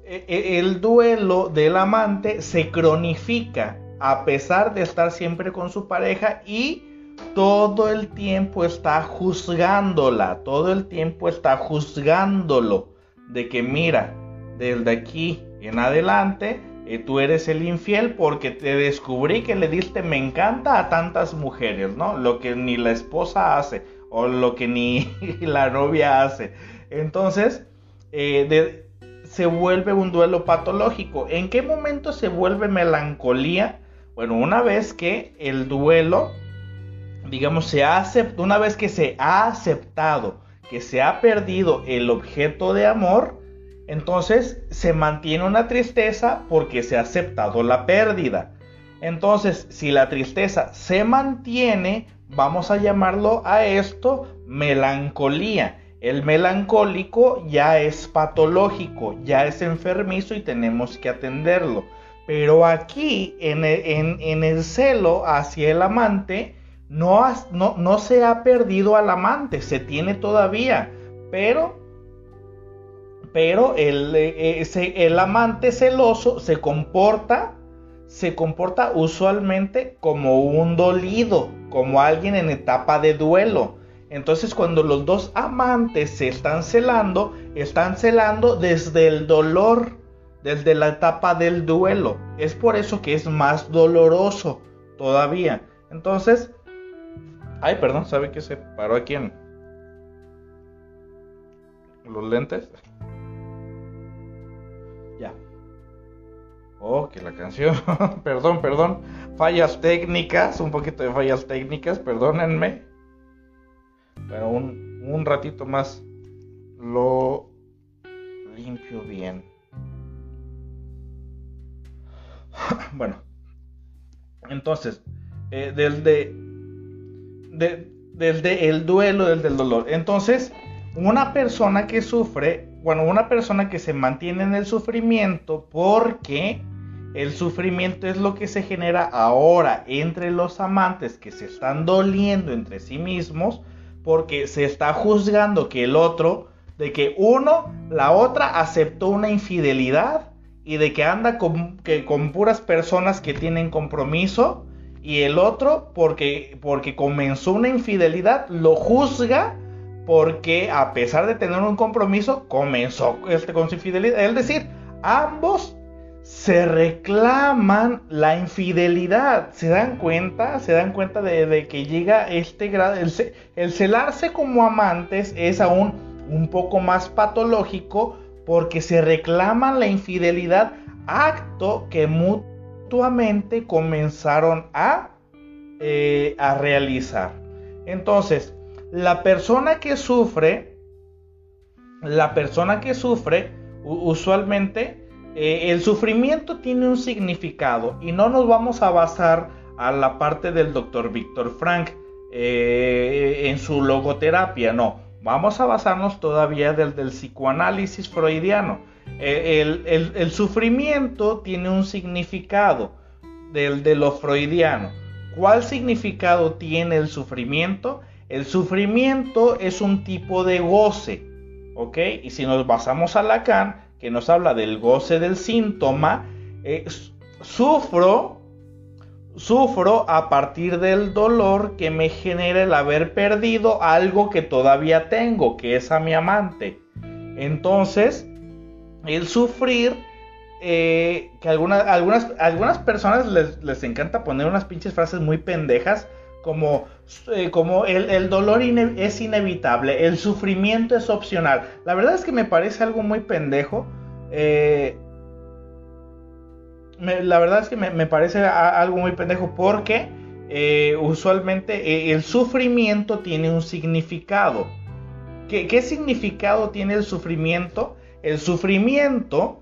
E, e, el duelo del amante se cronifica a pesar de estar siempre con su pareja y todo el tiempo está juzgándola, todo el tiempo está juzgándolo de que mira, desde aquí en adelante eh, tú eres el infiel porque te descubrí que le diste me encanta a tantas mujeres, ¿no? Lo que ni la esposa hace o lo que ni la novia hace. Entonces, eh, se vuelve un duelo patológico. ¿En qué momento se vuelve melancolía? Bueno, una vez que el duelo, digamos, se ha una vez que se ha aceptado que se ha perdido el objeto de amor, entonces se mantiene una tristeza porque se ha aceptado la pérdida. Entonces, si la tristeza se mantiene, vamos a llamarlo a esto melancolía. El melancólico ya es patológico, ya es enfermizo y tenemos que atenderlo. Pero aquí, en el, celo hacia el amante, no, no, se ha perdido al amante, se tiene todavía. Pero, pero el, eh, el amante celoso se comporta se comporta usualmente como un dolido, como alguien en etapa de duelo. Entonces cuando los dos amantes se están celando, están celando desde el dolor, desde la etapa del duelo. Es por eso que es más doloroso todavía. Entonces, ay, perdón, ¿sabe que se paró aquí en los lentes? Ya. Oh, que la canción. perdón, perdón. Fallas técnicas, un poquito de fallas técnicas, perdónenme. Pero un, un ratito más lo limpio bien. bueno, entonces, eh, desde, desde el duelo, desde el dolor. Entonces, una persona que sufre, bueno, una persona que se mantiene en el sufrimiento porque el sufrimiento es lo que se genera ahora entre los amantes que se están doliendo entre sí mismos porque se está juzgando que el otro, de que uno, la otra aceptó una infidelidad y de que anda con, que, con puras personas que tienen compromiso y el otro porque, porque comenzó una infidelidad lo juzga porque a pesar de tener un compromiso comenzó este, con su infidelidad. Es decir, ambos se reclaman la infidelidad. ¿Se dan cuenta? ¿Se dan cuenta de, que llega este grado? El, celarse como amantes es aún un poco más patológico porque se reclaman la infidelidad, acto que comenzaron a, eh, a realizar. Entonces, la persona que sufre, la persona que sufre, usualmente, eh, el sufrimiento tiene un significado y no nos vamos a basar a la parte del doctor Víctor Frank eh, en su logoterapia, no. Vamos a basarnos todavía del, del psicoanálisis freudiano. Eh, el, sufrimiento tiene un significado del, de lo freudiano. ¿Cuál significado tiene el sufrimiento? El sufrimiento es un tipo de goce, ¿ok? Y si nos basamos a Lacan, que nos habla del goce del síntoma, eh, sufro, sufro a partir del dolor que me genera el haber perdido algo que todavía tengo, que es a mi amante. Entonces, el sufrir, eh, que algunas, algunas, algunas personas les, les encanta poner unas pinches frases muy pendejas, como, eh, como el, dolor es inevitable, el sufrimiento es opcional. La verdad es que me parece algo muy pendejo. Eh, la verdad es que me, parece algo muy pendejo porque eh, usualmente el sufrimiento tiene un significado. ¿Qué, ¿Qué significado tiene el sufrimiento? El sufrimiento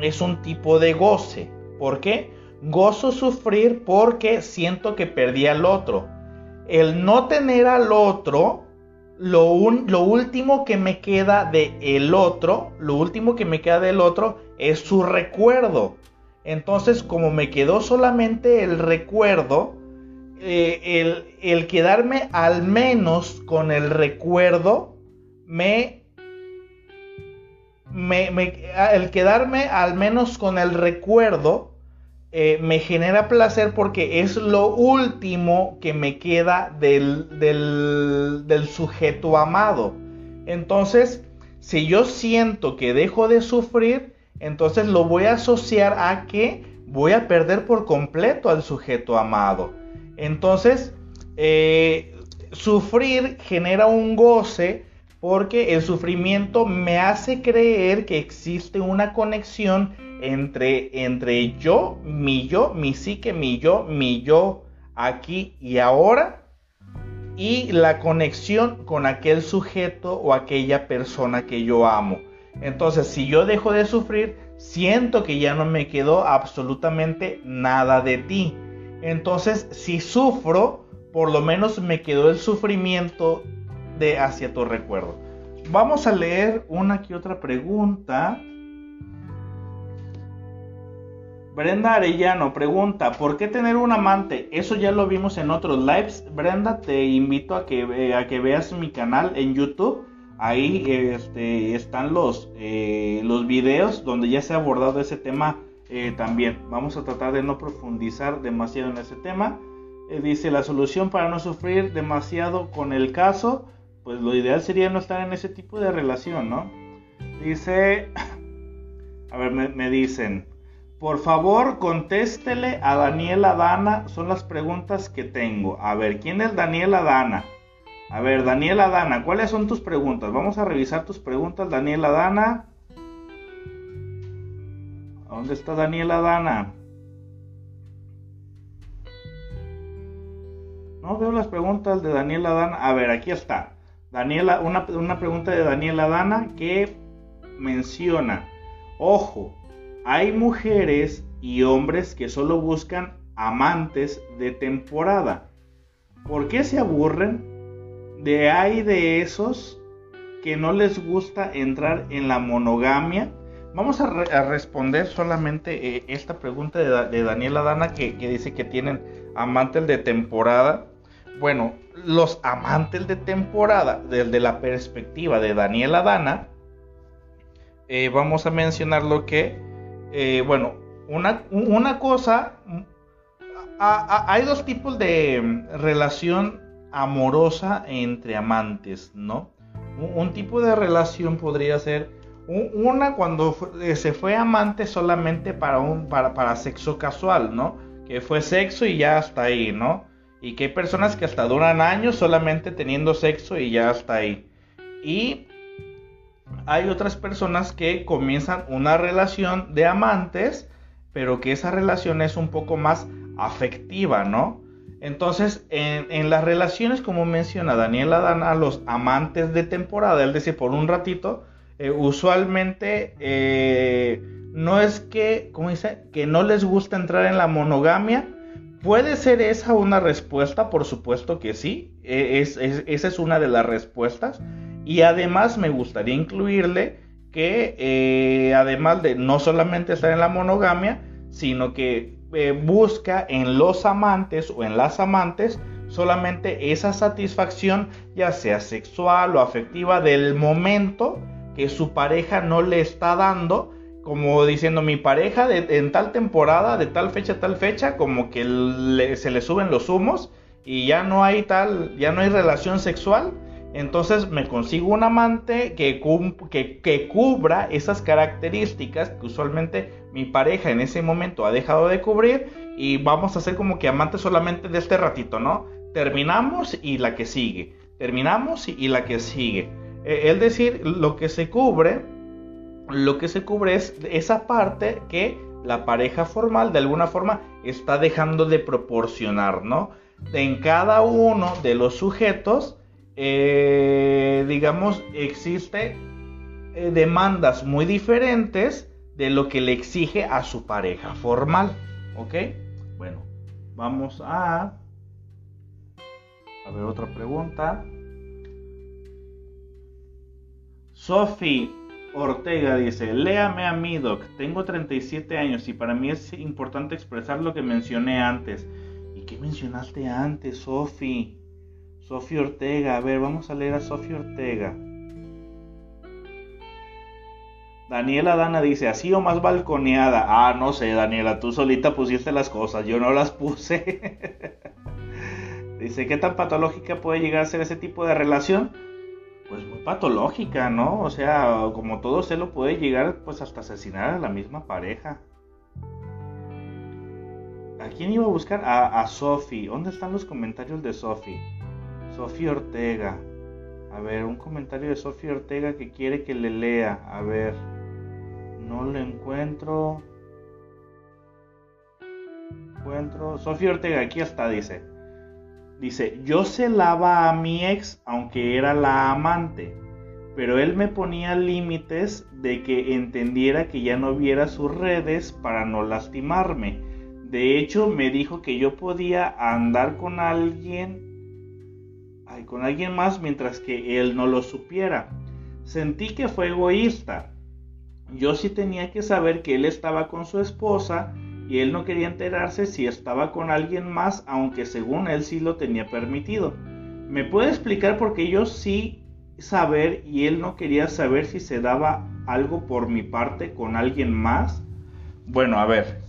es un tipo de goce. ¿Por qué? Gozo sufrir porque siento que perdí al otro. El no tener al otro, lo, lo último que me queda de el otro, lo último que me queda del otro es su recuerdo. Entonces, como me quedó solamente el recuerdo, eh, el, el, quedarme al menos con el recuerdo me, me, el quedarme al menos con el recuerdo eh, me genera placer porque es lo último que me queda del, del, sujeto amado. Entonces, si yo siento que dejo de sufrir, entonces lo voy a asociar a que voy a perder por completo al sujeto amado. Entonces, eh, sufrir genera un goce porque el sufrimiento me hace creer que existe una conexión entre, entre yo, mi yo, mi psique, mi yo, mi yo aquí y ahora y la conexión con aquel sujeto o aquella persona que yo amo. Entonces, si yo dejo de sufrir, siento que ya no me quedó absolutamente nada de ti. Entonces, si sufro, por lo menos me quedó el sufrimiento de hacia tu recuerdo. Vamos a leer una que otra pregunta. Brenda Arellano pregunta, ¿por qué tener un amante? Eso ya lo vimos en otros lives. Brenda, te invito a que, eh, a que veas mi canal en YouTube. Ahí este, están los, eh, los videos donde ya se ha abordado ese tema eh, también. Vamos a tratar de no profundizar demasiado en ese tema. dice, la solución para no sufrir demasiado con el caso, pues lo ideal sería no estar en ese tipo de relación, ¿no? Dice, a ver, me, me dicen, por favor, contéstele a Daniela Dana. Son las preguntas que tengo. A ver, ¿quién es Daniela Dana? A ver, Daniela Dana, ¿cuáles son tus preguntas? Vamos a revisar tus preguntas, Daniela Dana. ¿Dónde está Daniela Dana? No veo las preguntas de Daniela Dana. A ver, aquí está. Daniela, una, una pregunta de Daniela Dana que menciona, ojo, hay mujeres y hombres que solo buscan amantes de temporada. ¿Por qué se aburren? De hay de esos que no les gusta entrar en la monogamia. Vamos a, responder solamente eh, esta pregunta de, Daniela Dana que, dice que tienen amantes de temporada. Bueno, los amantes de temporada, desde la perspectiva de Daniela Dana, eh, vamos a mencionar lo que eh, bueno, una, una cosa, hay dos tipos de relación amorosa entre amantes, ¿no? Un, tipo de relación podría ser una cuando eh, se fue amante solamente para, un, para, para sexo casual, ¿no? Que fue sexo y ya está ahí, ¿no? Y que hay personas que hasta duran años solamente teniendo sexo y ya está ahí. Y hay otras personas que comienzan una relación de amantes, pero que esa relación es un poco más afectiva, ¿no? Entonces, en, las relaciones, como menciona Daniela Dana, los amantes de temporada, es decir, por un ratito, eh, usualmente eh, no es que, ¿cómo dice? Que no les gusta entrar en la monogamia. ¿Puede ser esa una respuesta? Por supuesto que sí. E, esa es una de las respuestas. Y además me gustaría incluirle que eh, además de no solamente estar en la monogamia, sino que eh, busca en los amantes o en las amantes solamente esa satisfacción, ya sea sexual o afectiva, del momento que su pareja no le está dando, como diciendo mi pareja en tal temporada, de tal fecha tal fecha, como que se le suben los humos y ya no hay tal, ya no hay relación sexual. Entonces me consigo un amante que, que, cubra esas características que usualmente mi pareja en ese momento ha dejado de cubrir y vamos a hacer como que amantes solamente de este ratito, ¿no? Terminamos y la que sigue, terminamos y, la que sigue. E, es decir, lo que se cubre, lo que se cubre es esa parte que la pareja formal de alguna forma está dejando de proporcionar, ¿no? En cada uno de los sujetos, eh, digamos, existe eh, demandas muy diferentes de lo que le exige a su pareja formal. ¿Ok? Bueno, vamos a... A ver otra pregunta. Sophie Ortega dice, léame a mi doc, tengo 37 años y para mí es importante expresar lo que mencioné antes. ¿Y qué mencionaste antes, Sophie? Sofía Ortega, a ver, vamos a leer a Sofía Ortega. Daniela Dana dice, así o más balconeada. Ah, no sé, Daniela, tú solita pusiste las cosas, yo no las puse. dice, ¿qué tan patológica puede llegar a ser ese tipo de relación? Pues muy patológica, ¿no? O sea, como todo se lo puede llegar, pues hasta asesinar a la misma pareja. ¿A quién iba a buscar? A, a Sophie. ¿Dónde están los comentarios de Sophie? Sofía Ortega. A ver, un comentario de Sofía Ortega que quiere que le lea. A ver, no lo encuentro. Encuentro. Sofía Ortega, aquí está, dice. Dice, yo celaba a mi ex aunque era la amante. pero él me ponía límites de que entendiera que ya no viera sus redes para no lastimarme. De hecho, me dijo que yo podía andar con alguien, ay, con alguien más mientras que él no lo supiera. Sentí que fue egoísta. Yo sí tenía que saber que él estaba con su esposa y él no quería enterarse si estaba con alguien más, aunque según él sí lo tenía permitido. ¿Me puede explicar por qué yo sí saber y él no quería saber si se daba algo por mi parte con alguien más? Bueno, a ver,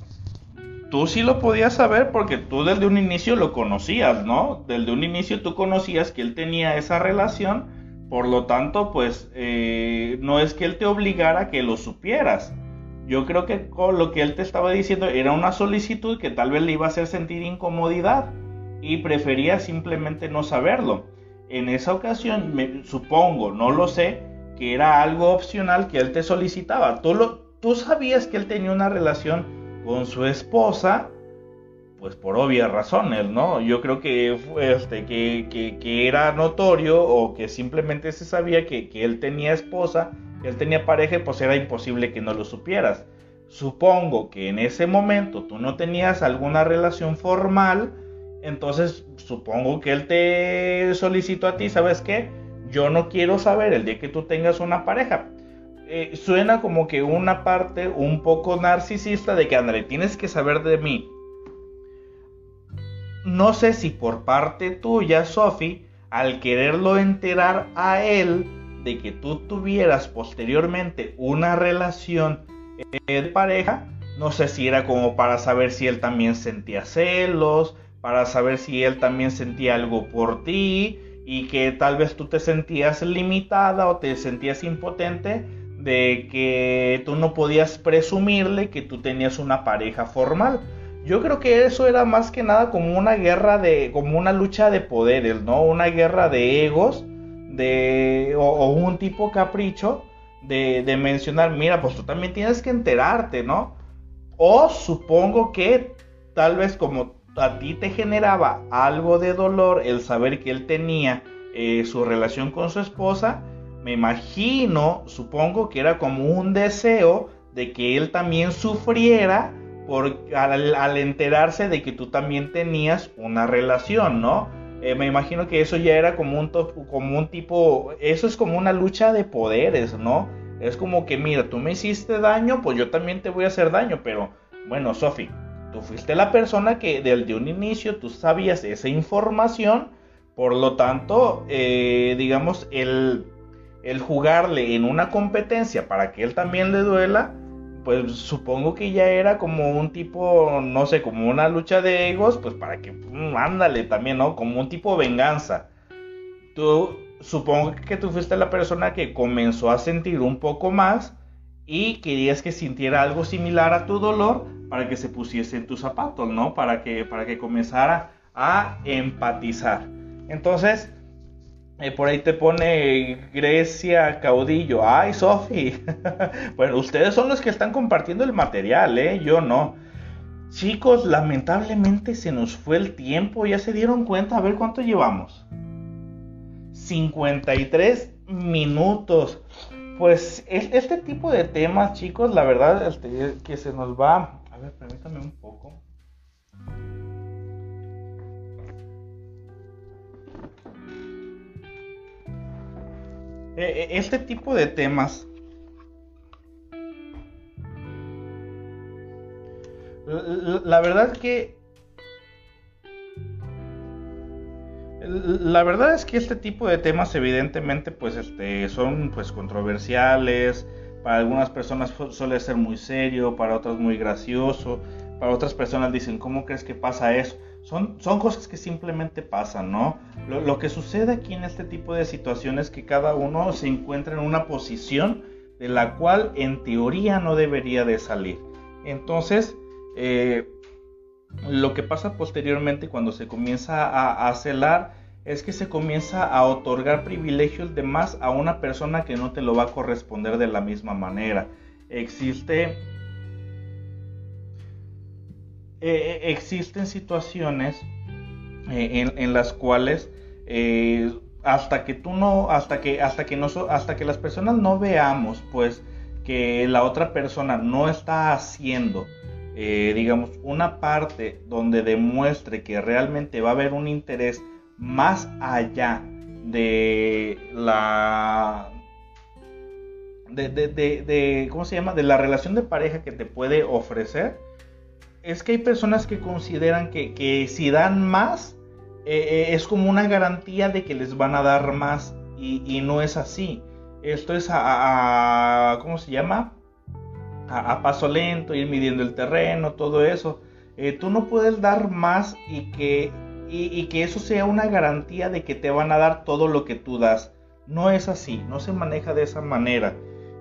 tú sí lo podías saber porque tú desde un inicio lo conocías, ¿no? Desde un inicio tú conocías que él tenía esa relación, por lo tanto, pues eh, no es que él te obligara a que lo supieras. Yo creo que con lo que él te estaba diciendo era una solicitud que tal vez le iba a hacer sentir incomodidad y prefería simplemente no saberlo. En esa ocasión, me, supongo, no lo sé, que era algo opcional que él te solicitaba. Tú, lo, tú sabías que él tenía una relación con su esposa, pues por obvias razones, ¿no? Yo creo que, este, que, que, era notorio o que simplemente se sabía que, que él tenía esposa él tenía pareja, pues era imposible que no lo supieras. Supongo que en ese momento tú no tenías alguna relación formal, entonces supongo que él te solicitó a ti, ¿sabes qué? Yo no quiero saber el día que tú tengas una pareja. Eh, suena como que una parte un poco narcisista de que, André, tienes que saber de mí. No sé si por parte tuya, Sophie, al quererlo enterar a él, de que tú tuvieras posteriormente una relación de pareja, no sé si era como para saber si él también sentía celos, para saber si él también sentía algo por ti y que tal vez tú te sentías limitada o te sentías impotente de que tú no podías presumirle que tú tenías una pareja formal. Yo creo que eso era más que nada como una guerra de, como una lucha de poderes, ¿no? Una guerra de egos de, o, un tipo capricho de, de, mencionar, mira, pues tú también tienes que enterarte, ¿no? O supongo que tal vez como a ti te generaba algo de dolor el saber que él tenía eh, su relación con su esposa, me imagino, supongo que era como un deseo de que él también sufriera por, al, al enterarse de que tú también tenías una relación, ¿no? Eh, me imagino que eso ya era como un, como un tipo, eso es como una lucha de poderes, ¿no? Es como que, mira, tú me hiciste daño, pues yo también te voy a hacer daño, pero bueno, Sofi, tú fuiste la persona que desde un inicio tú sabías esa información, por lo tanto, eh, digamos, el, el jugarle en una competencia para que él también le duela, pues supongo que ya era como un tipo, no sé, como una lucha de egos, pues para que, mm, ándale también, ¿no? Como un tipo de venganza. Tú, supongo que tú fuiste la persona que comenzó a sentir un poco más y querías que sintiera algo similar a tu dolor para que se pusiese en tus zapatos, ¿no? Para que, para que comenzara a empatizar. Entonces, por ahí te pone Grecia Caudillo. Ay, Sofi. bueno, ustedes son los que están compartiendo el material, ¿eh? Yo no. Chicos, lamentablemente se nos fue el tiempo. Ya se dieron cuenta. A ver cuánto llevamos. 53 minutos. Pues este tipo de temas, chicos, la verdad este, que se nos va. A ver, permítame un poco. Este tipo de temas la verdad que la verdad es que este tipo de temas evidentemente pues este son pues controversiales para algunas personas suele ser muy serio para otras muy gracioso para otras personas dicen cómo crees que pasa eso son, son cosas que simplemente pasan, ¿no? Lo, que sucede aquí en este tipo de situaciones es que cada uno se encuentra en una posición de la cual en teoría no debería de salir. Entonces, eh, lo que pasa posteriormente cuando se comienza a, a, celar es que se comienza a otorgar privilegios de más a una persona que no te lo va a corresponder de la misma manera. Existe eh, existen situaciones eh, en, las cuales eh, hasta que tú no, hasta que, hasta que, no, hasta que las personas no veamos, pues, que la otra persona no está haciendo, digamos, una parte donde demuestre que realmente va a haber un interés más allá de la de, de, de, ¿cómo se llama? De la relación de pareja que te puede ofrecer, es que hay personas que consideran que, que si dan más, eh, eh, es como una garantía de que les van a dar más y, no es así. Esto es a, ¿cómo se llama? A, paso lento, ir midiendo el terreno, todo eso. Eh, tú no puedes dar más y que, y, que eso sea una garantía de que te van a dar todo lo que tú das. No es así, no se maneja de esa manera.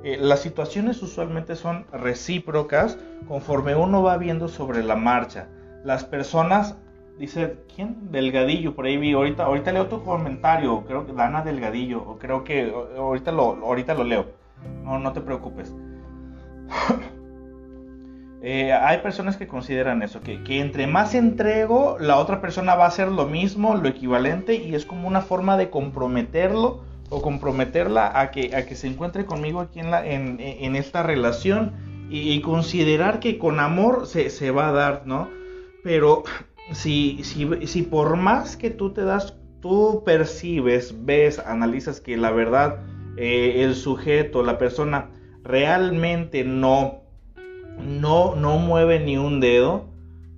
Las situaciones usualmente son recíprocas conforme uno va viendo sobre la marcha. Las personas Dice, ¿quién? Delgadillo, por ahí vi. Ahorita, ahorita leo tu comentario. Creo que Dana Delgadillo. O creo que ahorita lo, ahorita lo leo. No, no te preocupes. Eh, hay personas que consideran eso, que, que, entre más entrego, la otra persona va a hacer lo mismo, lo equivalente, y es como una forma de comprometerlo o comprometerla a que, a que se encuentre conmigo aquí en, la, en, en esta relación y, considerar que con amor se, se va a dar, ¿no? Pero si, si, si por más que tú te das, tú percibes, ves, analizas que la verdad, eh, el sujeto, la persona, realmente no, no, no mueve ni un dedo,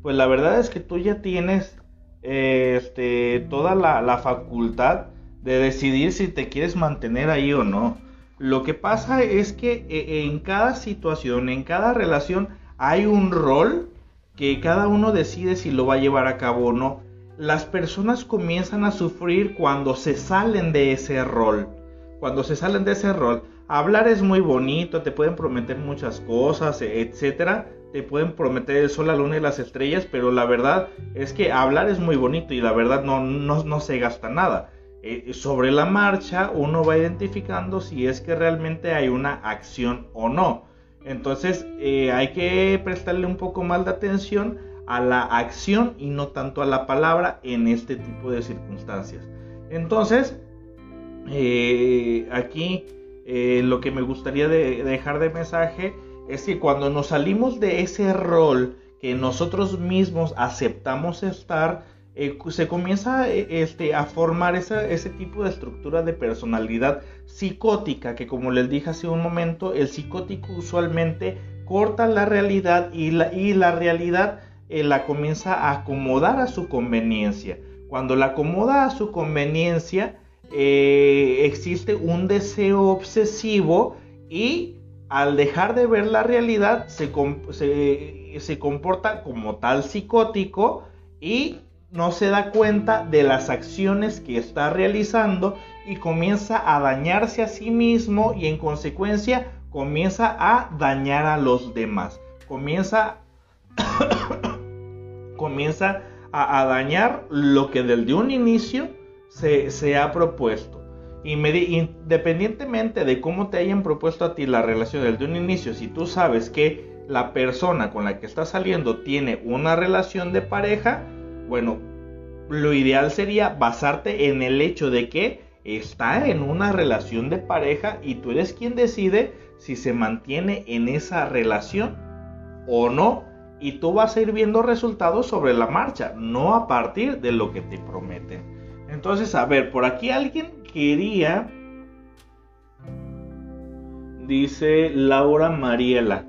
pues la verdad es que tú ya tienes eh, este, toda la, facultad de decidir si te quieres mantener ahí o no. Lo que pasa es que eh, en cada situación, en cada relación, hay un rol que cada uno decide si lo va a llevar a cabo o no. Las personas comienzan a sufrir cuando se salen de ese rol. Cuando se salen de ese rol. Hablar es muy bonito, te pueden prometer muchas cosas, etcétera. Te pueden prometer el sol, la luna y las estrellas, pero la verdad es que hablar es muy bonito y la verdad no, no, se gasta nada. Eh, sobre la marcha uno va identificando si es que realmente hay una acción o no. Entonces eh, hay que prestarle un poco más de atención a la acción y no tanto a la palabra en este tipo de circunstancias. Entonces, eh, aquí lo que me gustaría dejar de mensaje es que cuando nos salimos de ese rol que nosotros mismos aceptamos estar, eh, se comienza eh, este, a formar ese tipo de estructura de personalidad psicótica, que como les dije hace un momento, el psicótico usualmente corta la realidad y la, realidad eh, la comienza a acomodar a su conveniencia. Cuando la acomoda a su conveniencia, existe un deseo obsesivo y al dejar de ver la realidad se, se, se comporta como tal psicótico y no se da cuenta de las acciones que está realizando y comienza a dañarse a sí mismo y en consecuencia comienza a dañar a los demás. Comienza, comienza a, dañar lo que desde un inicio se, ha propuesto. Independientemente de cómo te hayan propuesto a ti la relación desde un inicio, si tú sabes que la persona con la que estás saliendo tiene una relación de pareja, bueno, lo ideal sería basarte en el hecho de que está en una relación de pareja y tú eres quien decide si se mantiene en esa relación o no. Y tú vas a ir viendo resultados sobre la marcha, no a partir de lo que te prometen. Entonces, a ver, por aquí alguien quería, dice Laura Mariela,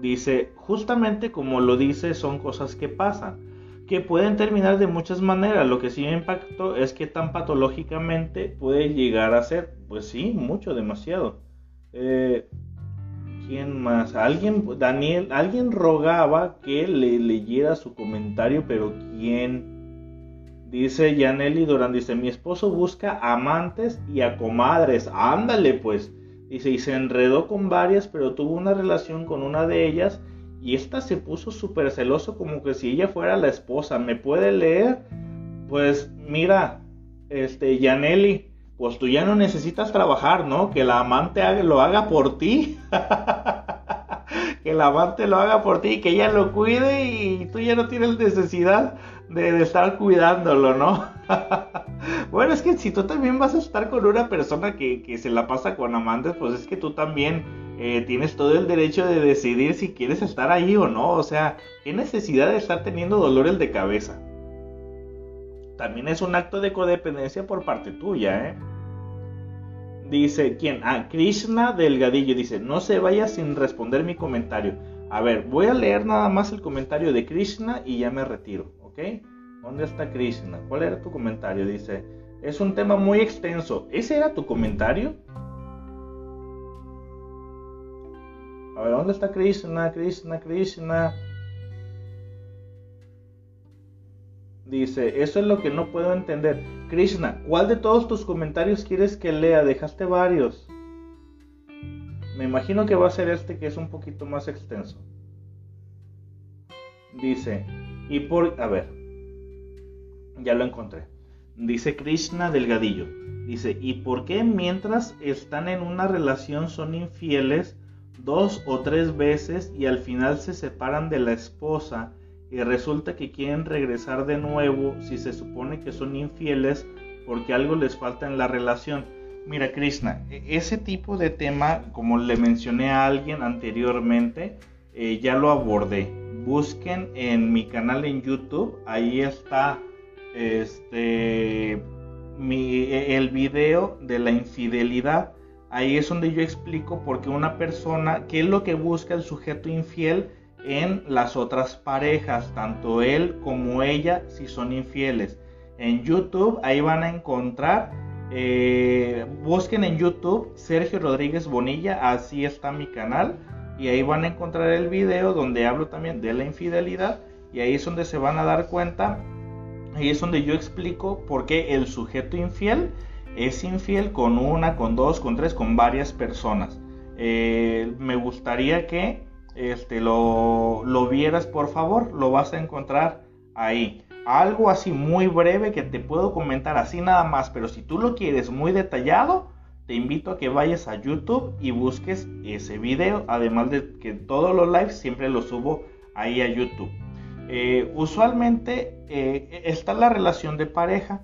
dice, justamente como lo dice, son cosas que pasan que pueden terminar de muchas maneras. Lo que sí me impactó es que tan patológicamente puede llegar a ser. Pues sí, mucho, demasiado. Eh, ¿Quién más? Alguien, Daniel, alguien rogaba que le leyera su comentario, pero ¿quién? Dice Yaneli Durán, dice, mi esposo busca amantes y a comadres. Ándale pues. Dice, y se enredó con varias, pero tuvo una relación con una de ellas y esta se puso súper celoso como que si ella fuera la esposa. ¿Me puede leer? Pues mira, este, Yaneli, pues tú ya no necesitas trabajar, ¿no? Que la amante lo haga por ti. que la amante lo haga por ti, que ella lo cuide y tú ya no tienes necesidad de, estar cuidándolo, ¿no? Bueno, es que si tú también vas a estar con una persona que, que se la pasa con amantes, pues es que tú también eh, tienes todo el derecho de decidir si quieres estar ahí o no. O sea, ¿qué necesidad de estar teniendo dolores de cabeza? También es un acto de codependencia por parte tuya, ¿eh? Dice, ¿quién? Ah, Krishna Delgadillo dice, no se vaya sin responder mi comentario. A ver, voy a leer nada más el comentario de Krishna y ya me retiro, ¿ok? ¿Dónde está Krishna? ¿Cuál era tu comentario? Dice, es un tema muy extenso. ¿Ese era tu comentario? A ver, ¿dónde está Krishna? Krishna, Krishna. Dice, eso es lo que no puedo entender. Krishna, ¿cuál de todos tus comentarios quieres que lea? Dejaste varios. Me imagino que va a ser este que es un poquito más extenso. Dice, y por... A ver, ya lo encontré. Dice Krishna Delgadillo. Dice, ¿y por qué mientras están en una relación son infieles dos o tres veces y al final se separan de la esposa y resulta que quieren regresar de nuevo si se supone que son infieles porque algo les falta en la relación. Mira, Krishna, e, ese tipo de tema, como le mencioné a alguien anteriormente, eh, ya lo abordé. Busquen en mi canal en YouTube, ahí está este, e, el video de la infidelidad. Ahí es donde yo explico por qué una persona, qué es lo que busca el sujeto infiel en las otras parejas, tanto él como ella, si son infieles. En YouTube, ahí van a encontrar, eh, busquen en YouTube Sergio Rodríguez Bonilla, así está mi canal, y ahí van a encontrar el video donde hablo también de la infidelidad, y ahí es donde se van a dar cuenta, ahí es donde yo explico por qué el sujeto infiel es infiel con una, con dos, con tres, con varias personas. Eh, me gustaría que este, lo, lo vieras, por favor, lo vas a encontrar ahí. Algo así muy breve que te puedo comentar así nada más, pero si tú lo quieres muy detallado, te invito a que vayas a YouTube y busques ese video, además de que todos los lives siempre los subo ahí a YouTube. Eh, usualmente eh, está la relación de pareja,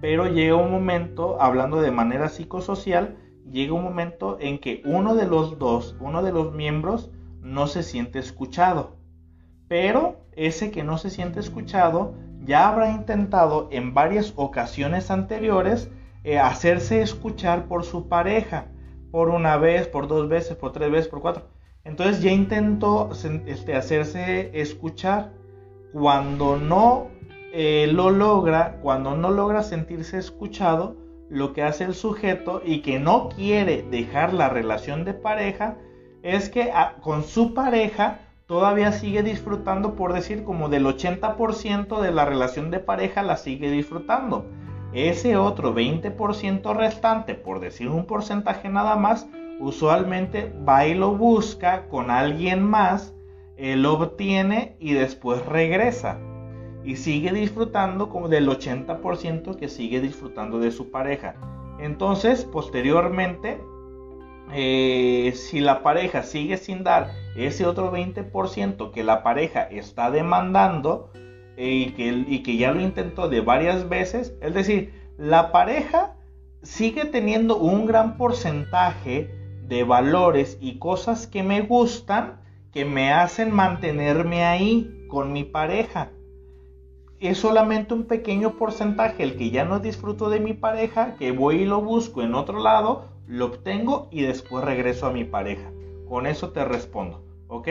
pero llega un momento, hablando de manera psicosocial, llega un momento en que uno de los dos, uno de los miembros, no se siente escuchado. Pero ese que no se siente escuchado ya habrá intentado en varias ocasiones anteriores eh, hacerse escuchar por su pareja, por una vez, por dos veces, por tres veces, por cuatro. Entonces ya intentó este, hacerse escuchar. Cuando no eh, lo logra, cuando no logra sentirse escuchado, lo que hace el sujeto y que no quiere dejar la relación de pareja es que ah, con su pareja todavía sigue disfrutando, por decir, como del 80% de la relación de pareja la sigue disfrutando. Ese otro 20% restante, por decir un porcentaje nada más, usualmente va y lo busca con alguien más, lo obtiene y después regresa y sigue disfrutando como del 80% que sigue disfrutando de su pareja. Entonces, posteriormente, eh, si la pareja sigue sin dar ese otro 20% que la pareja está demandando eh, y, que, y que ya lo intentó de varias veces, es decir, la pareja sigue teniendo un gran porcentaje de valores y cosas que me gustan que me hacen mantenerme ahí con mi pareja es solamente un pequeño porcentaje el que ya no disfruto de mi pareja, que voy y lo busco en otro lado, lo obtengo y después regreso a mi pareja. Con eso te respondo, ¿ok?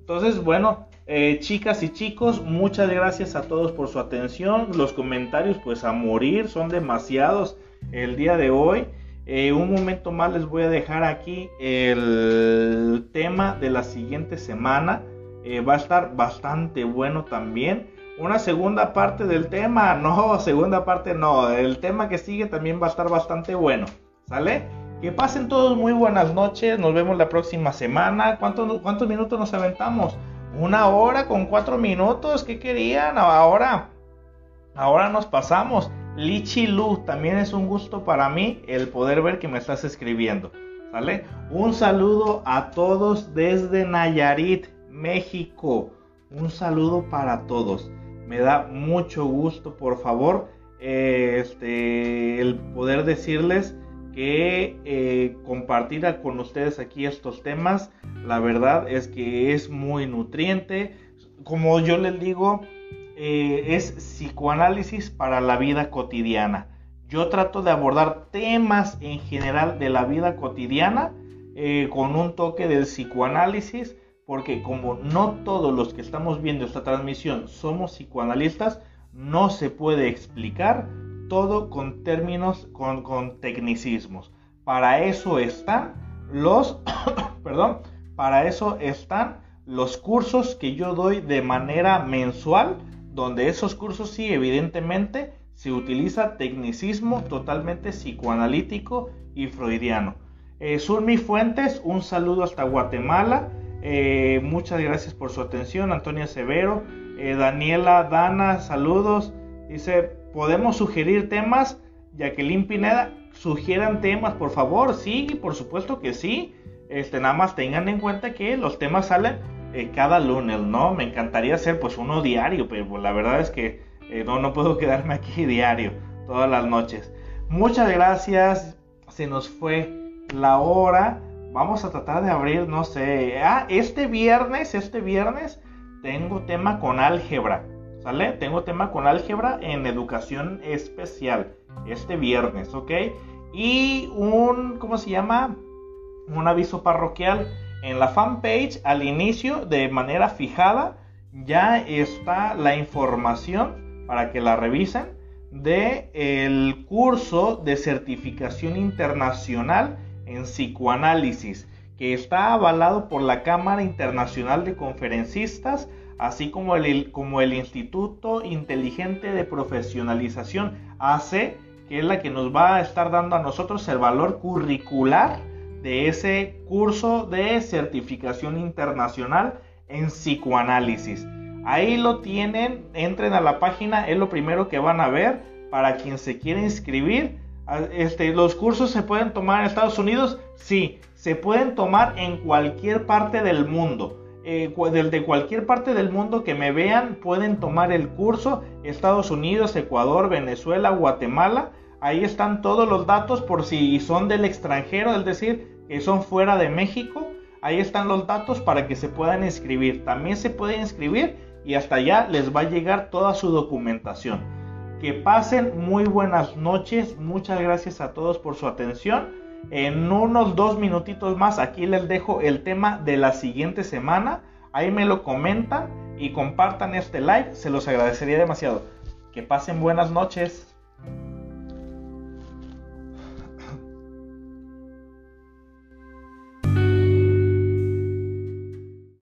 Entonces, bueno, eh, chicas y chicos, muchas gracias a todos por su atención. Los comentarios, pues a morir, son demasiados el día de hoy. Eh, un momento más les voy a dejar aquí el tema de la siguiente semana. Eh, va a estar bastante bueno también una segunda parte del tema. No, segunda parte no. El tema que sigue también va a estar bastante bueno. ¿Sale? Que pasen todos muy buenas noches. Nos vemos la próxima semana. ¿Cuántos, cuántos minutos nos aventamos? Una hora con cuatro minutos. ¿Qué querían? Ahora, ahora nos pasamos. Lichi Lu, también es un gusto para mí el poder ver que me estás escribiendo. Un saludo a todos desde Nayarit, México. Un saludo para todos. Me da mucho gusto, por favor. eh, este, el poder decirles que eh, compartir con ustedes aquí estos temas, la verdad es que es muy nutriente. Como yo les digo, eh, es psicoanálisis para la vida cotidiana. Yo trato de abordar temas en general de la vida cotidiana con un toque del psicoanálisis, porque como no todos los que estamos viendo esta transmisión somos psicoanalistas, no se puede explicar todo con términos, con, tecnicismos. Para eso están los, perdón, para eso están los cursos que yo doy de manera mensual, donde esos cursos sí, evidentemente, se utiliza tecnicismo totalmente psicoanalítico y freudiano. Eh, Surmi Fuentes, un saludo hasta Guatemala. Eh, muchas gracias por su atención. Antonia Severo, eh, Daniela Dana, saludos. Dice, ¿podemos sugerir temas? Jacqueline Pineda, sugieran temas, por favor. Sí, por supuesto que sí. Este, nada más tengan en cuenta que los temas salen eh, cada lunes, ¿no? Me encantaría hacer pues uno diario, pero pues, la verdad es que eh, no, no puedo quedarme aquí diario, todas las noches. Muchas gracias. Se nos fue la hora. Vamos a tratar de abrir, no sé. Ah, este viernes, este viernes tengo tema con álgebra, ¿sale? Tengo tema con álgebra en educación especial este viernes, ¿ok? Y un, ¿cómo se llama? Un aviso parroquial en la fanpage al inicio de manera fijada ya está la información para que la revisen de el curso de certificación internacional en psicoanálisis que está avalado por la Cámara Internacional de Conferencistas, así como el, como el Instituto Inteligente de Profesionalización AC, que es la que nos va a estar dando a nosotros el valor curricular de ese curso de certificación internacional en psicoanálisis. Ahí lo tienen, entren a la página, es lo primero que van a ver para quien se quiere inscribir. Ah, este, ¿Los cursos se pueden tomar en Estados Unidos? Sí se pueden tomar en cualquier parte del mundo. Eh, desde cualquier parte del mundo que me vean pueden tomar el curso. Estados Unidos, Ecuador, Venezuela, Guatemala. Ahí están todos los datos por si son del extranjero, es decir, que son fuera de México. Ahí están los datos para que se puedan inscribir. También se pueden inscribir y hasta allá les va a llegar toda su documentación. Que pasen muy buenas noches. Muchas gracias a todos por su atención. En unos dos minutitos más aquí les dejo el tema de la siguiente semana. Ahí me lo comentan y compartan este live. Se los agradecería demasiado. Que pasen buenas noches.